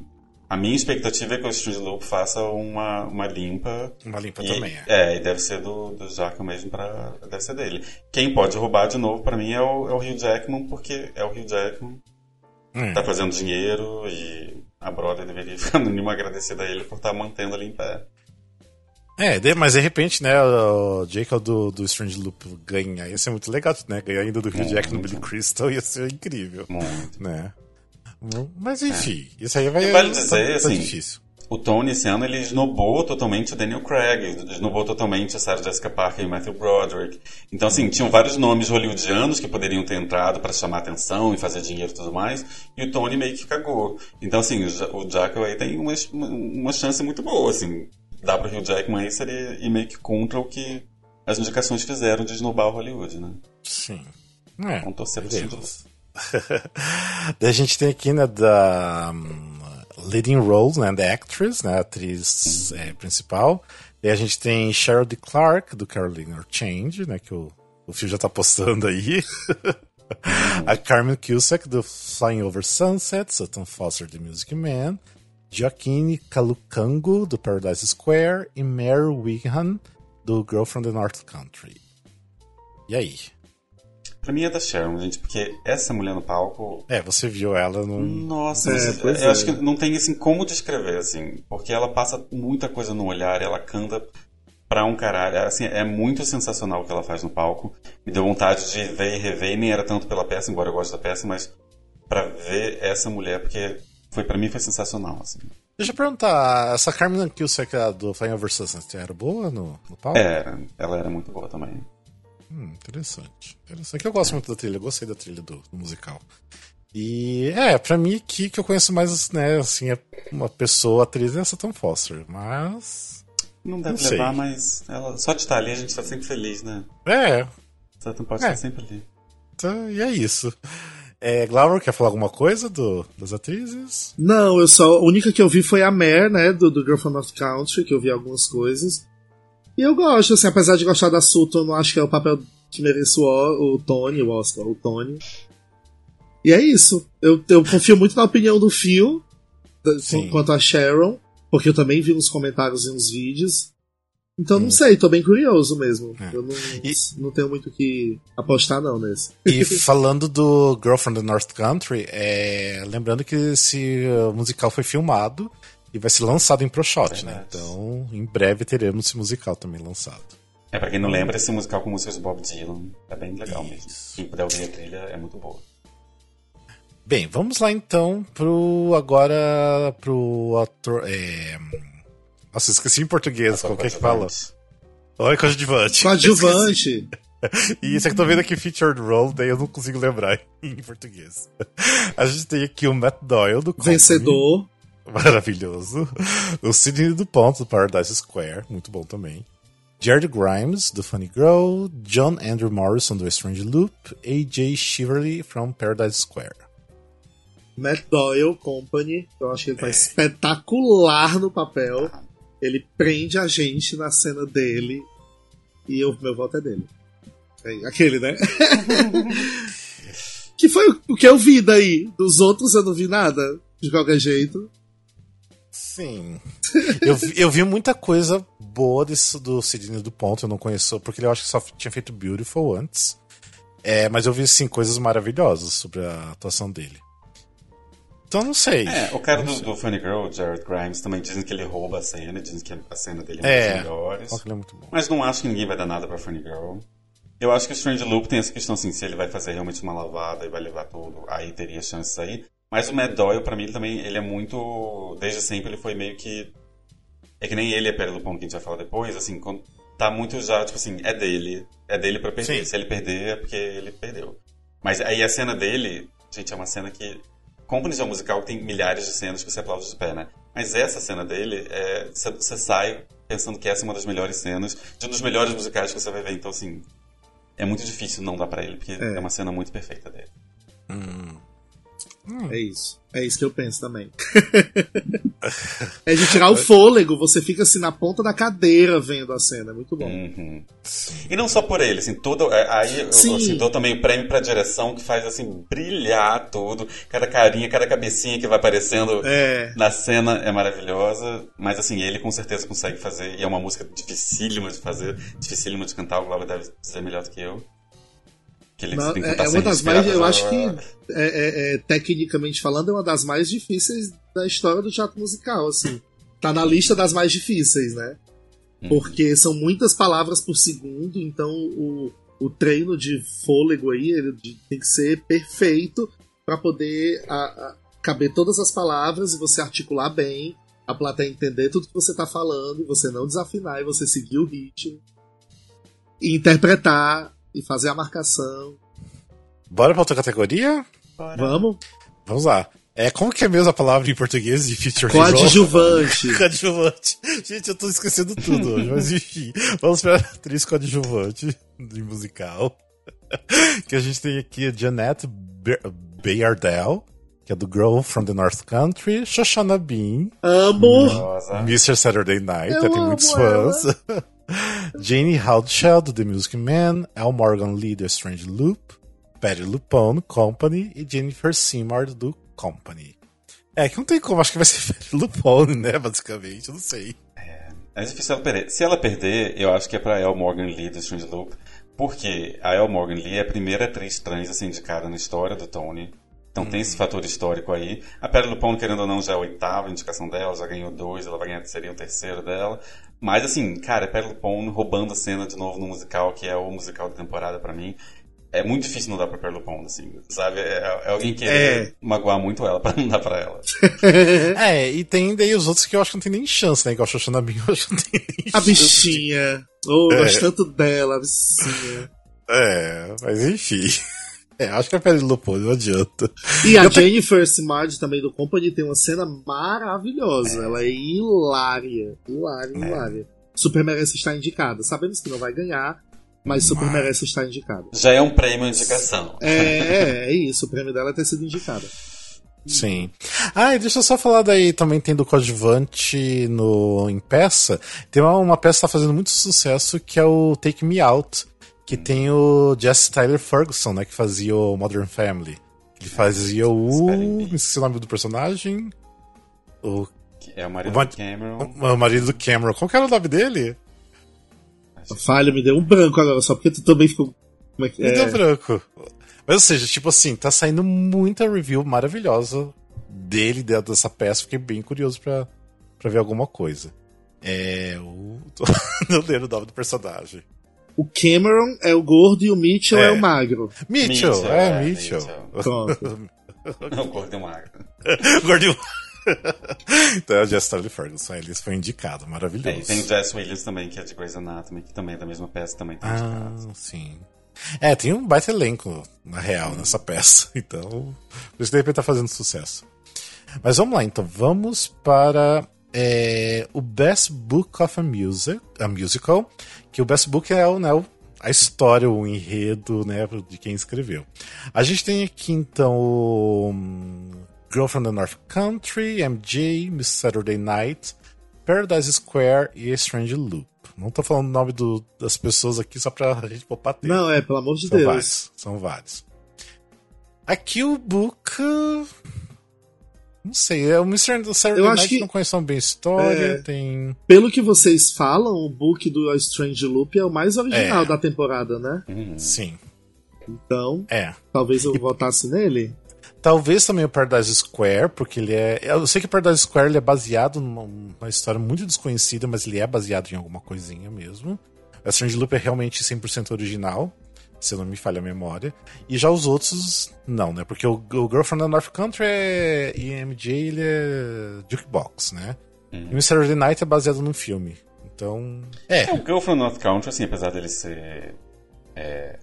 a minha expectativa é que o Strange Loop faça uma, uma limpa. Uma limpa e, também, é. É, e deve ser do, do Jaco mesmo para Deve ser dele. Quem pode roubar de novo para mim é o, é o Hugh Jackman, porque é o Hugh Jackman. Hum. Tá fazendo dinheiro e a Brother deveria ficar no mínimo agradecida a ele por estar tá mantendo ali em pé. É, mas de repente, né, o Jacob do, do Strange Loop ganhar ia ser muito legal, né? Ganhar ainda do Hugh Jack no Billy Crystal ia ser incrível. Muito. Né? Mas enfim, é. isso aí vai vale dizer, tá, tá assim, difícil. O Tony esse ano ele esnobou totalmente o Daniel Craig, esnobou totalmente a Sarah Jessica Parker e o Matthew Broderick. Então, assim, tinham vários nomes hollywoodianos que poderiam ter entrado para chamar atenção e fazer dinheiro e tudo mais, e o Tony meio que cagou. Então, assim, o Jack aí tem uma, uma chance muito boa, assim dá pro Hugh Jackman seria ir meio que contra o que as indicações fizeram de esnobar o Hollywood, né? Sim. É, Vamos torcer pro (laughs) Daí a gente tem aqui, né, da um, leading role, né, da actress, né, atriz é, principal. E a gente tem Cheryl D. Clark, do Carolina Change, né, que o, o filme já tá postando aí. (laughs) a Carmen Cusack, do Flying Over Sunset, Sutton Foster, The Music Man. Joaquin Kalukango, do Paradise Square, e Mary Wigan, do Girl from the North Country. E aí? Pra mim é da Sharon, gente, porque essa mulher no palco. É, você viu ela no. Nossa, é, você, eu é. acho que não tem assim como descrever, assim, porque ela passa muita coisa no olhar, ela canta pra um caralho. Assim, é muito sensacional o que ela faz no palco. Me deu vontade de ver e rever, e nem era tanto pela peça, embora eu goste da peça, mas para ver essa mulher, porque foi para mim foi sensacional, assim. Deixa eu perguntar, essa Carmen Cusack do Flying Over Sunset era boa no, no palco? Era, ela era muito boa também. Hum, interessante. Interessante. Eu gosto é. muito da trilha, eu gostei da trilha do, do, musical. E é, pra mim aqui que eu conheço mais, né, assim, é uma pessoa, atriz é essa Tom Foster, mas. Não deve não levar, mas ela, só de estar ali a gente tá sempre feliz, né? É. Sutton pode é. estar sempre ali. Então, e é isso. É, Glauber, quer falar alguma coisa do, das atrizes? Não, eu só. A única que eu vi foi a Mare, né? Do, do Girl from North Country, que eu vi algumas coisas. E eu gosto, assim, apesar de gostar da Sutton, não acho que é o papel que merece o, o Tony, o Oscar, o Tony. E é isso. Eu, eu confio muito na opinião do Phil Sim. quanto a Sharon, porque eu também vi nos comentários e nos vídeos. Então hum. não sei, tô bem curioso mesmo. É. Eu não, e... não tenho muito que apostar não nesse. E falando do Girl from the North Country, é... lembrando que esse uh, musical foi filmado e vai ser lançado em ProShot, né? Então, em breve teremos esse musical também lançado. É, pra quem não lembra, esse musical com músicas do Bob Dylan é bem legal Isso. mesmo. Quem puder ouvir a trilha é muito boa. Bem, vamos lá então pro agora pro ator. É... Nossa, esqueci em português, qual que é que fala? Oi, coadjuvante. Coadjuvante. (laughs) e isso é que eu tô vendo aqui featured role, daí eu não consigo lembrar (laughs) em português. A gente tem aqui o Matt Doyle do Company. Vencedor. Maravilhoso. O Sidney do Ponto do Paradise Square, muito bom também. Jared Grimes, do Funny Girl, John Andrew Morrison, do Strange Loop, AJ Shiverly, from Paradise Square. Matt Doyle Company, eu acho que ele tá é. espetacular no papel. Ele prende a gente na cena dele e o meu voto é dele. É, aquele, né? (laughs) que foi o que eu vi daí. Dos outros eu não vi nada, de qualquer jeito. Sim. eu, vi, eu vi muita coisa boa desse, do Sidney do Ponto, eu não conheço, porque eu acho que só tinha feito Beautiful antes. É, mas eu vi, sim, coisas maravilhosas sobre a atuação dele. Então não sei. É, o cara do, do, Funny Girl, Jared Grimes, também dizem que ele rouba a cena, dizem que a cena dele é, é uma das melhores. É muito bom. Mas não acho que ninguém vai dar nada pra Funny Girl. Eu acho que o Strange Loop tem essa questão assim, se ele vai fazer realmente uma lavada e vai levar tudo, aí teria chances aí. Mas o Mad Doyle, pra mim, ele também, ele é muito... Desde sempre ele foi meio que... É que nem ele é Pera do Pão, que a gente vai falar depois, assim, quando tá muito já, tipo assim, é dele. É dele pra perder. Sim. Se ele perder, é porque ele perdeu. Mas aí a cena dele, gente, é uma cena que Company é um musical que tem milhares de cenas que você aplaude de pé, né? Mas essa cena dele, você é, sai pensando que essa é uma das melhores cenas, de um dos melhores musicais que você vai ver. Então, assim, é muito difícil não dar para ele, porque é. é. uma cena muito perfeita dele. Hum. Hum. É isso. É isso que eu penso também. (laughs) é de tirar o fôlego, você fica assim na ponta da cadeira vendo a cena, é muito bom. Uhum. E não só por ele, assim, tudo. É, aí eu assim, dou também o prêmio pra direção que faz assim brilhar tudo. Cada carinha, cada cabecinha que vai aparecendo é. na cena é maravilhosa. Mas assim, ele com certeza consegue fazer. E é uma música dificílima de fazer, dificílima de cantar, o Glauber deve dizer melhor do que eu. Que tem que é, é uma das mais, eu acho que, é, é, é, tecnicamente falando, é uma das mais difíceis da história do teatro musical, assim. Tá na lista das mais difíceis, né? Uhum. Porque são muitas palavras por segundo, então o, o treino de fôlego aí ele tem que ser perfeito para poder a, a, caber todas as palavras e você articular bem, a plateia entender tudo que você tá falando, você não desafinar e você seguir o ritmo e interpretar e fazer a marcação. Bora pra outra categoria? Bora. Vamos. Vamos lá. É, como que é mesmo a palavra em português de feature Coadjuvante. (laughs) coadjuvante. Gente, eu tô esquecendo tudo hoje, mas enfim. Vamos pra atriz coadjuvante de musical. que a gente tem aqui a Janet Bayardell, que é do Girl from the North Country, Shoshana Bean. Amo! Mr. Saturday Night, eu tem muitos fãs. (laughs) Jane Haldshell, do The Music Man, Al Morgan Lee, do Strange Loop, Patty LuPone, Company e Jennifer Seymour, do Company. É, que não tem como, acho que vai ser (laughs) Patty LuPone, né, basicamente, eu não sei. É, é difícil ela perder. Se ela perder, eu acho que é pra El Morgan Lee, do Strange Loop, porque a El Morgan Lee é a primeira atriz trans a ser indicada na história do Tony. Então tem esse uhum. fator histórico aí. A Perla Lupone, querendo ou não, já é a oitava indicação dela, já ganhou dois, ela vai ganhar, seria o terceiro dela. Mas assim, cara, a Perla Lupone roubando a cena de novo no musical, que é o musical da temporada para mim. É muito difícil não dar pra Perla Lupone, assim, sabe? É, é alguém querer é. magoar muito ela pra não dar pra ela. (laughs) é, e tem daí os outros que eu acho que não tem nem chance, né? Igual a Xoxana eu acho que não tem nem A bichinha. Oh, é. gosto tanto dela, a bichinha. É, mas enfim. É, acho que é pele Lupone, não adianta. E a Jennifer Smart também do Company tem uma cena maravilhosa. É. Ela é hilária. Hilária, é. hilária. Super merece estar indicada. Sabemos que não vai ganhar, mas super merece estar indicada. Já é um prêmio indicação. É, é, é isso. O prêmio dela é ter sido indicada. Sim. Ah, e deixa eu só falar daí, também tem do coadjuvante no, em peça. Tem uma, uma peça que tá fazendo muito sucesso que é o Take Me Out, que tem o Jesse Tyler Ferguson, né? Que fazia o Modern Family. Ele fazia o. Me esqueci o nome do personagem. O. É o marido o do Cameron. O marido do Cameron. Qual que era o nome dele? Falha, me deu um branco agora, só porque tu também ficou. Como é que, me é... deu branco. Mas, ou seja, tipo assim, tá saindo muita review maravilhosa dele, dessa peça. Fiquei bem curioso pra, pra ver alguma coisa. É. O... (laughs) Não lembro o nome do personagem. O Cameron é o gordo e o Mitchell é, é o magro. Mitchell, Mitchell é, é, Mitchell. Pronto. (laughs) o gordo e o magro. (laughs) gordo e o (laughs) então é o Jess Stanley Ferguson, ele foi indicado, maravilhoso. É, e tem o Jess Williams também, que é de Grey's Anatomy, que também é da mesma peça, também tá ah, indicado. sim. É, tem um baita elenco, na real, nessa peça. Então, por isso de repente tá fazendo sucesso. Mas vamos lá, então. Vamos para é, o Best Book of a, music, a Musical. Que o Best Book é o, né, a história, o enredo né, de quem escreveu. A gente tem aqui, então, o Girl from the North Country, MJ, Miss Saturday Night, Paradise Square e Strange Loop. Não tô falando o nome do, das pessoas aqui só pra gente poupar tempo. Não, é, pelo amor de são Deus. Vários, são vários. Aqui o book. Não sei, é o Mr. Saturday Eu acho Night que... não conhece bem a história, é... tem... Pelo que vocês falam, o book do Strange Loop é o mais original é. da temporada, né? Uhum. Sim. Então, é. talvez eu e... votasse nele. Talvez também o Paradise Square, porque ele é. Eu sei que o Paradise Square ele é baseado numa história muito desconhecida, mas ele é baseado em alguma coisinha mesmo. A Strange Loop é realmente 100% original, se não me falha a memória. E já os outros, não, né? Porque o, o Girl from the North Country é, e MJ ele é Jukebox, né? Hum. E o Saturday Night é baseado num filme. Então. É. é. O Girl from the North Country, assim, apesar dele ser. É,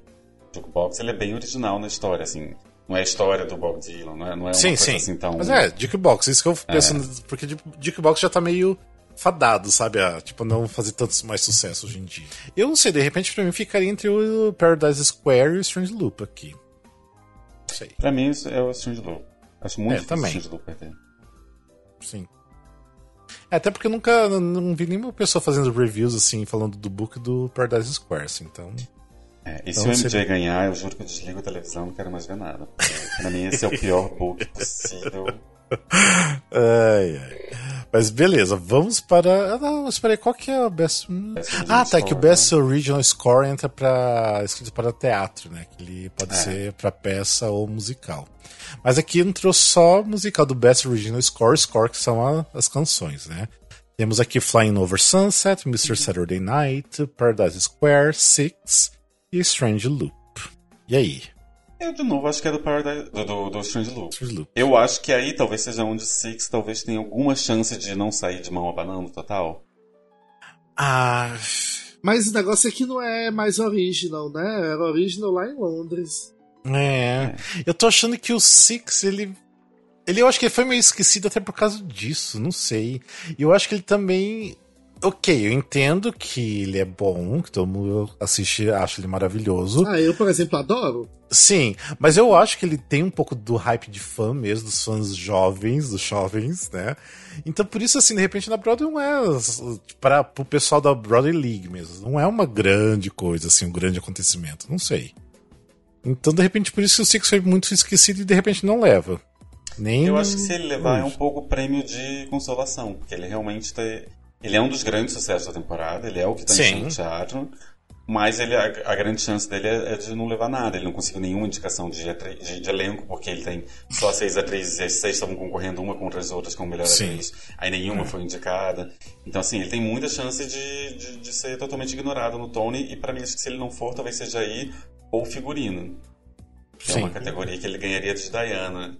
Jukebox, ele é bem original na história, assim não é a história do Bob Dylan, não é, não é uma sim, coisa sim. assim tão. Mas é, Jukebox, isso que eu fico pensando, é. porque Jukebox já tá meio fadado, sabe? A, tipo, não fazer tantos mais sucesso hoje em dia. Eu não sei, de repente pra mim ficaria entre o Paradise Square e o Strange Loop aqui. Não sei. Pra mim é o Strange Loop. Acho muito é, também. Strange Loop até. Sim. É, até porque eu nunca não vi nenhuma pessoa fazendo reviews assim, falando do book do Paradise Square, assim, então. É, e então, se o MJ você... ganhar, eu juro que eu desligo a televisão, não quero mais ver nada. Pra mim esse é o pior book possível. (laughs) ai, ai. Mas beleza, vamos para. Ah, não, espera aí, qual que é o best. best ah, tá, score, que o Best né? Original Score entra para. escrito para teatro, né? Que ele pode é. ser para peça ou musical. Mas aqui entrou só musical do Best Original Score, score que são a, as canções, né? Temos aqui Flying Over Sunset, Mr. Saturday Night, Paradise Square, Six, e Strange Loop. E aí? Eu, de novo, acho que é do, Paradise, do, do, do Strange, Loop. Strange Loop. Eu acho que aí talvez seja onde Six talvez tenha alguma chance de não sair de mão abanando total. Ah. Mas o negócio aqui não é mais original, né? Era original lá em Londres. É. é. Eu tô achando que o Six, ele. Ele eu acho que ele foi meio esquecido até por causa disso, não sei. E eu acho que ele também Ok, eu entendo que ele é bom, que todo mundo assiste e acha ele maravilhoso. Ah, eu, por exemplo, adoro. Sim, mas eu acho que ele tem um pouco do hype de fã mesmo, dos fãs jovens, dos jovens, né? Então por isso, assim, de repente na Broadway não é para o pessoal da Broadway League mesmo. Não é uma grande coisa, assim, um grande acontecimento. Não sei. Então, de repente, por isso que o Six foi muito esquecido e de repente não leva. Nem eu acho que se ele levar é um pouco prêmio de consolação, porque ele realmente tá, ele é um dos grandes sucessos da temporada, ele é o que está enchendo o teatro. Mas ele, a, a, grande chance dele é, é, de não levar nada. Ele não conseguiu nenhuma indicação de, de, de, elenco, porque ele tem só seis atrizes e as seis estavam concorrendo uma contra as outras como melhor Sim. atriz. Aí nenhuma é. foi indicada. Então, assim, ele tem muita chance de, de, de ser totalmente ignorado no Tony. E para mim, acho que se ele não for, talvez seja aí ou figurino. Que Sim. é uma categoria que ele ganharia de Diana.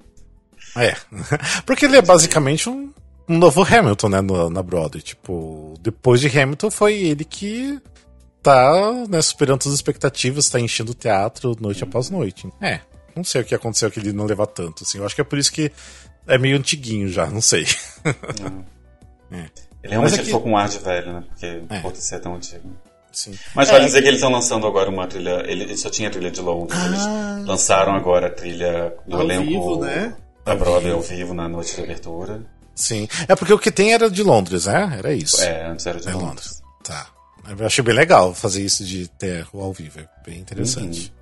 É. (laughs) Porque ele é basicamente um um novo Hamilton, né, no, na Broadway. Tipo, depois de Hamilton foi ele que tá, né, superando todas as expectativas, tá enchendo o teatro noite após noite. É, não sei o que aconteceu que ele não leva tanto, assim. Eu acho que é por isso que é meio antiguinho já, não sei. (laughs) é. Ele realmente aqui... ficou com um ar de velho, né? Porque é. pode ser tão antigo. Sim. Mas vale é, dizer que eles estão lançando agora uma trilha. Ele só tinha trilha de Londres. Ah, eles lançaram agora a trilha do elenco vivo, né? da Broadway ao vivo na noite de abertura. Sim. É porque o que tem era de Londres, né? Era isso. É, antes era de é Londres. Londres. Tá. Eu achei bem legal fazer isso de ter o ao vivo. É bem interessante. Uhum.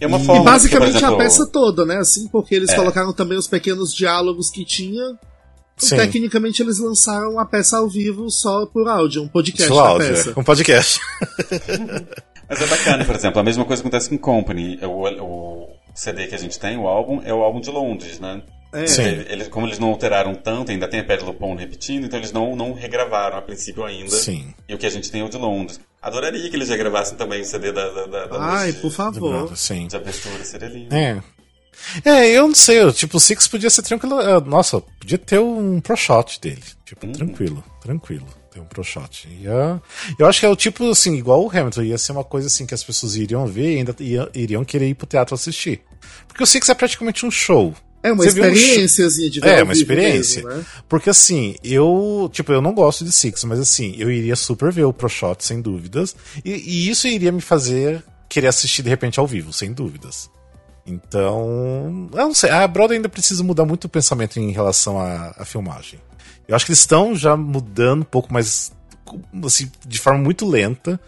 É uma e, forma e basicamente que, exemplo, a peça toda, né? Assim, porque eles é. colocaram também os pequenos diálogos que tinha Sim. Tecnicamente eles lançaram a peça ao vivo só por áudio, um podcast só áudio, peça. É. Um podcast. (laughs) Mas é bacana, por exemplo, a mesma coisa acontece com Company. O, o CD que a gente tem, o álbum, é o álbum de Londres, né? É. Sim. Eles, como eles não alteraram tanto, ainda tem a Pedra Lupon repetindo, então eles não, não regravaram a princípio ainda. Sim. E o que a gente tem é o de Londres. Adoraria que eles regravassem também o CD da, da, da, da Ai, por favor. De, sim. de abertura, seria lindo. É. É, eu não sei, tipo, o Six podia ser tranquilo. Nossa, podia ter um pro shot dele. Tipo, hum. tranquilo, tranquilo. Ter um pro shot. Ia, eu acho que é o tipo, assim, igual o Hamilton, ia ser uma coisa assim que as pessoas iriam ver e ainda ia, iriam querer ir pro teatro assistir. Porque o Six é praticamente um show. É uma experiênciazinha de ver É, uma experiência. Mesmo, né? Porque assim, eu, tipo, eu não gosto de Six, mas assim, eu iria super ver o Pro Shot, sem dúvidas. E, e isso iria me fazer querer assistir de repente ao vivo, sem dúvidas. Então, eu não sei, a Broadway ainda precisa mudar muito o pensamento em relação à, à filmagem. Eu acho que eles estão já mudando um pouco mais, assim, de forma muito lenta.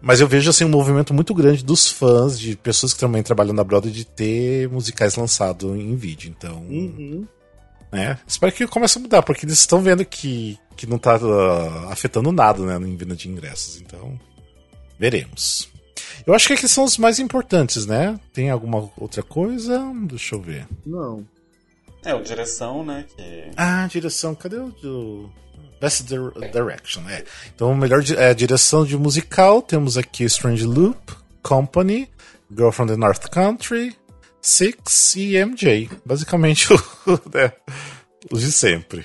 Mas eu vejo assim um movimento muito grande dos fãs, de pessoas que também trabalham na Broadway, de ter musicais lançados em vídeo. Então, uhum. né? Espero que comece a mudar, porque eles estão vendo que, que não está uh, afetando nada, né, em venda de ingressos. Então, veremos. Eu acho que aqui são os mais importantes, né? Tem alguma outra coisa? Deixa eu ver. Não. É, o direção, né? Que... Ah, direção. Cadê o. Best Direction, é. Então, melhor é, direção de musical, temos aqui Strange Loop, Company, Girl from the North Country, Six e MJ. Basicamente, (laughs) né, os de sempre.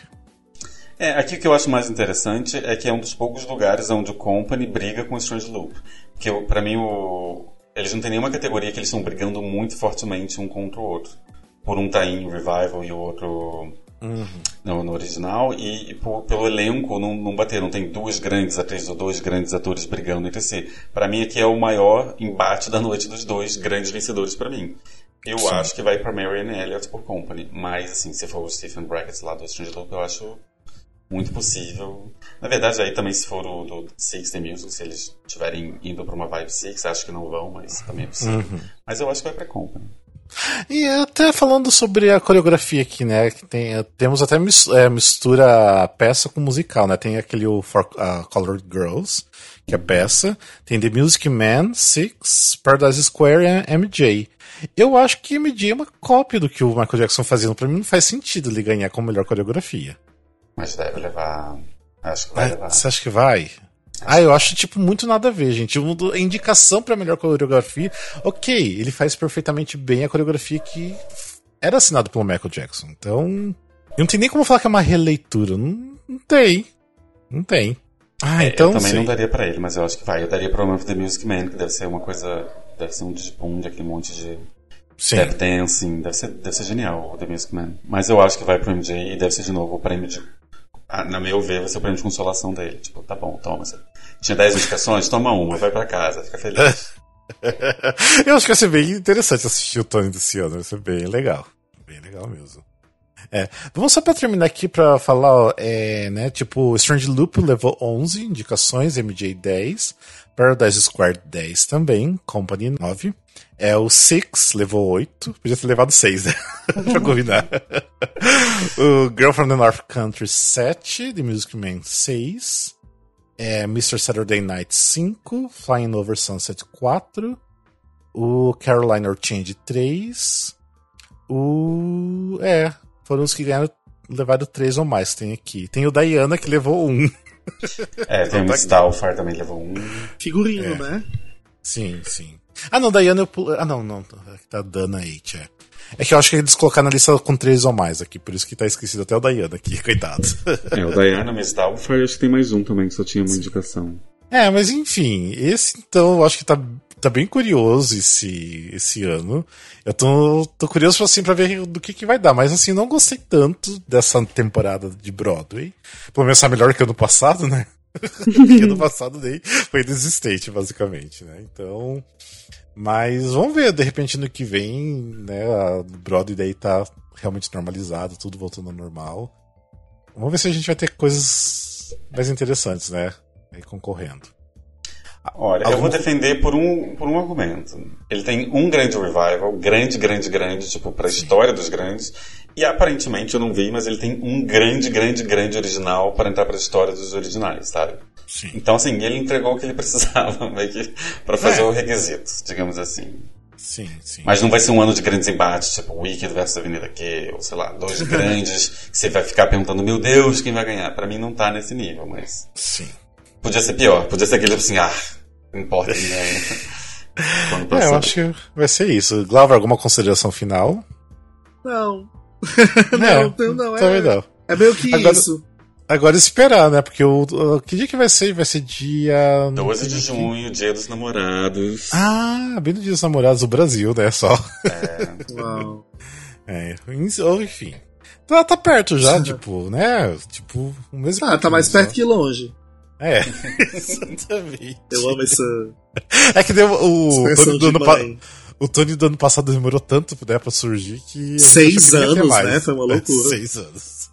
É, aqui o que eu acho mais interessante é que é um dos poucos lugares onde o Company briga com o Strange Loop. Que para mim o... eles não têm nenhuma categoria que eles estão brigando muito fortemente um contra o outro. Por um tá em Revival e o outro uhum. no, no, original. E, e por, pelo elenco não, não bater, não tem duas grandes atrizes ou dois grandes atores brigando entre si. Para mim aqui é o maior embate da noite dos dois grandes vencedores para mim. Eu Sim. acho que vai para Marianne Elliott por Company, mas assim, se for o Stephen Brackett lá do Strange Loop, eu acho muito possível. Na verdade, aí também se for o do Six The Music, se eles estiverem indo para uma vibe Six, acho que não vão, mas também é possível. Uhum. Mas eu acho que vai para Company. E até falando sobre a coreografia aqui, né? Que tem, temos até é, mistura peça com musical, né? Tem aquele o For, uh, Colored Girls, que é peça. Tem The Music Man, Six, Paradise Square e MJ. Eu acho que MJ é uma cópia do que o Michael Jackson fazia. Pra mim não faz sentido ele ganhar com melhor coreografia. Mas deve levar. Acho que vai levar. Você acha que vai? Ah, eu acho, tipo, muito nada a ver, gente. A indicação pra melhor coreografia, ok, ele faz perfeitamente bem a coreografia que era assinado pelo Michael Jackson. Então, não tem nem como falar que é uma releitura. Não, não tem. Não tem. Ah, é, então. Eu também não daria pra ele, mas eu acho que vai. Eu daria pro Man of the Music Man, que deve ser uma coisa. Deve ser um de aquele monte de. Sim. Tap dancing, deve ser, deve ser genial o The Music Man. Mas eu acho que vai pro MJ e deve ser de novo o prêmio de ah, na meu ver, vai ser o prêmio de consolação dele. Tipo, tá bom, toma. Você tinha 10 indicações, toma uma, vai para casa, fica feliz. (laughs) Eu acho que vai ser bem interessante assistir o Tony desse ano, vai ser bem legal. Bem legal mesmo. É, vamos só pra terminar aqui pra falar, é, né, tipo, Strange Loop levou 11 indicações, MJ 10, Paradise Square 10 também, Company 9, é, o Six levou 8, podia ter levado 6, né, (laughs) pra combinar. (laughs) o Girl from the North Country 7, The Music Man 6, é, Mr. Saturday Night 5, Flying Over Sunset 4, o Carolina Change 3, o... é, foram os que ganharam, levaram três ou mais, tem aqui. Tem o Diana que levou um. É, tem o Miss Doubtfire também levou um. Figurino, é. né? Sim, sim. Ah, não, Diana eu pulo... Ah, não, não. Tá Dana 8, é. É que eu acho que eles colocaram na lista com três ou mais aqui, por isso que tá esquecido até o Diana aqui, (laughs) coitado. É, o Diana, Miss Doubtfire, acho que tem mais um também, que só tinha uma indicação. É, mas enfim, esse então eu acho que tá tá bem curioso esse, esse ano. Eu tô, tô curioso assim, pra ver do que, que vai dar. Mas assim, não gostei tanto dessa temporada de Broadway. Pelo menos é melhor que ano passado, né? (laughs) Porque ano passado daí foi desistente, basicamente, né? Então. Mas vamos ver, de repente no que vem, né? A Broadway daí tá realmente normalizado, tudo voltando ao normal. Vamos ver se a gente vai ter coisas mais interessantes, né? Aí concorrendo. Olha, Algum... eu vou defender por um, por um argumento. Ele tem um grande revival, grande, grande, grande, tipo, pra Sim. história dos grandes. E aparentemente, eu não vi, mas ele tem um grande, grande, grande original para entrar pra história dos originais, sabe? Sim. Então, assim, ele entregou o que ele (laughs) precisava meio que pra fazer é. o requisito, digamos assim. Sim, sim. Mas não vai ser um ano de grandes embates, tipo Wicked versus Avenida Q, ou sei lá, dois (laughs) grandes que você vai ficar perguntando, meu Deus, quem vai ganhar? Para mim não tá nesse nível, mas. Sim. Podia ser pior, podia ser aquele assim, ah, não importa (laughs) quem ganha. é, eu acho que vai ser isso. Glauber, alguma consideração final? Não. não, não, não, é, não. É meio que Agora, isso. Agora esperar, né? Porque o, o, que dia que vai ser? Vai ser dia. 12 de junho, dia dos namorados. Ah, bem no dia dos namorados do Brasil, né? Só. É. Uau. (laughs) É, enfim. Tá, tá perto já, tipo, né? Tipo, o mesmo. Ah, tá mais perto só. que longe. É, (laughs) exatamente. Eu amo essa. (laughs) É que deu o. Tony do, ano pa... o Tony do ano passado demorou tanto né, pra surgir que. Seis anos, né? Foi uma loucura. É, seis anos.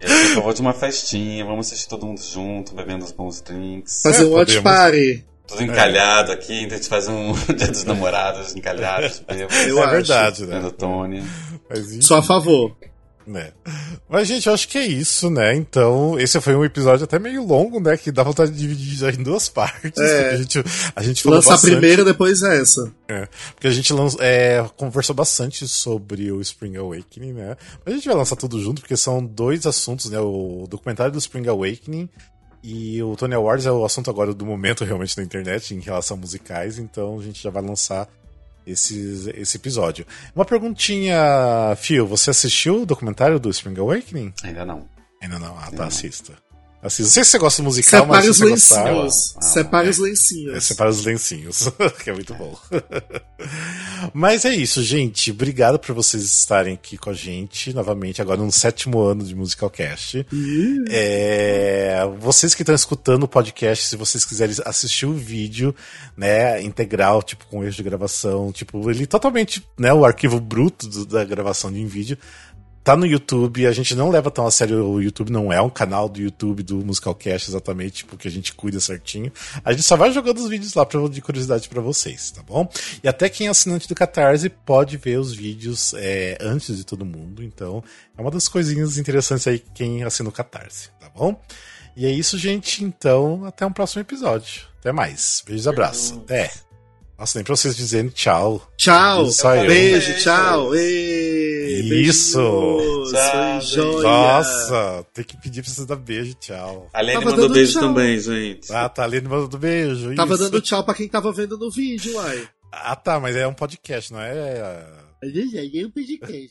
Eu por favor de uma festinha, vamos assistir todo mundo junto, bebendo os bons drinks. Fazer é, um watch party. Tudo encalhado é. aqui, então a gente faz um (laughs) dia dos namorados encalhados. Eu é verdade, né? Tony. Só a favor. Né. Mas, gente, eu acho que é isso, né? Então, esse foi um episódio até meio longo, né? Que dá vontade de dividir já em duas (laughs) partes. É. a gente, a gente falou Lança bastante. a primeira, depois essa. É. Porque a gente é, conversou bastante sobre o Spring Awakening, né? Mas a gente vai lançar tudo junto, porque são dois assuntos, né? O documentário do Spring Awakening e o Tony Awards é o assunto agora do momento realmente na internet em relação a musicais, então a gente já vai lançar esse, esse episódio. Uma perguntinha, Phil, você assistiu o documentário do Spring Awakening? Ainda não. Ainda não? Ah, tá, assista. Assista. Não sei se você gosta de musical, Separe mas se você gostar... Ah, Separe é, os lencinhos. É, separe os lencinhos, (laughs) que é muito bom. (laughs) mas é isso, gente. Obrigado por vocês estarem aqui com a gente novamente, agora no sétimo ano de Musicalcast. Uh. É, vocês que estão escutando o podcast, se vocês quiserem assistir o vídeo, né, integral, tipo com erro de gravação, tipo, ele totalmente, né, o arquivo bruto do, da gravação de um vídeo, tá no YouTube, a gente não leva tão a sério o YouTube, não é um canal do YouTube do Musicalcast exatamente, porque a gente cuida certinho. A gente só vai jogando os vídeos lá pra, de curiosidade para vocês, tá bom? E até quem é assinante do Catarse pode ver os vídeos é, antes de todo mundo, então é uma das coisinhas interessantes aí quem assina o Catarse, tá bom? E é isso, gente. Então, até um próximo episódio. Até mais. Beijos e abraços. Até. Nossa, nem pra vocês dizendo tchau. Tchau. Só eu. Beijo, tchau. Isso. Tchau, joia. Nossa, tem que pedir pra vocês dar beijo, tchau. A Lene mandou beijo tchau. também, gente. Ah, tá, a Lene mandou beijo. Tava isso. dando tchau pra quem tava vendo no vídeo, uai. Ah, tá, mas é um podcast, não é? É, é um podcast.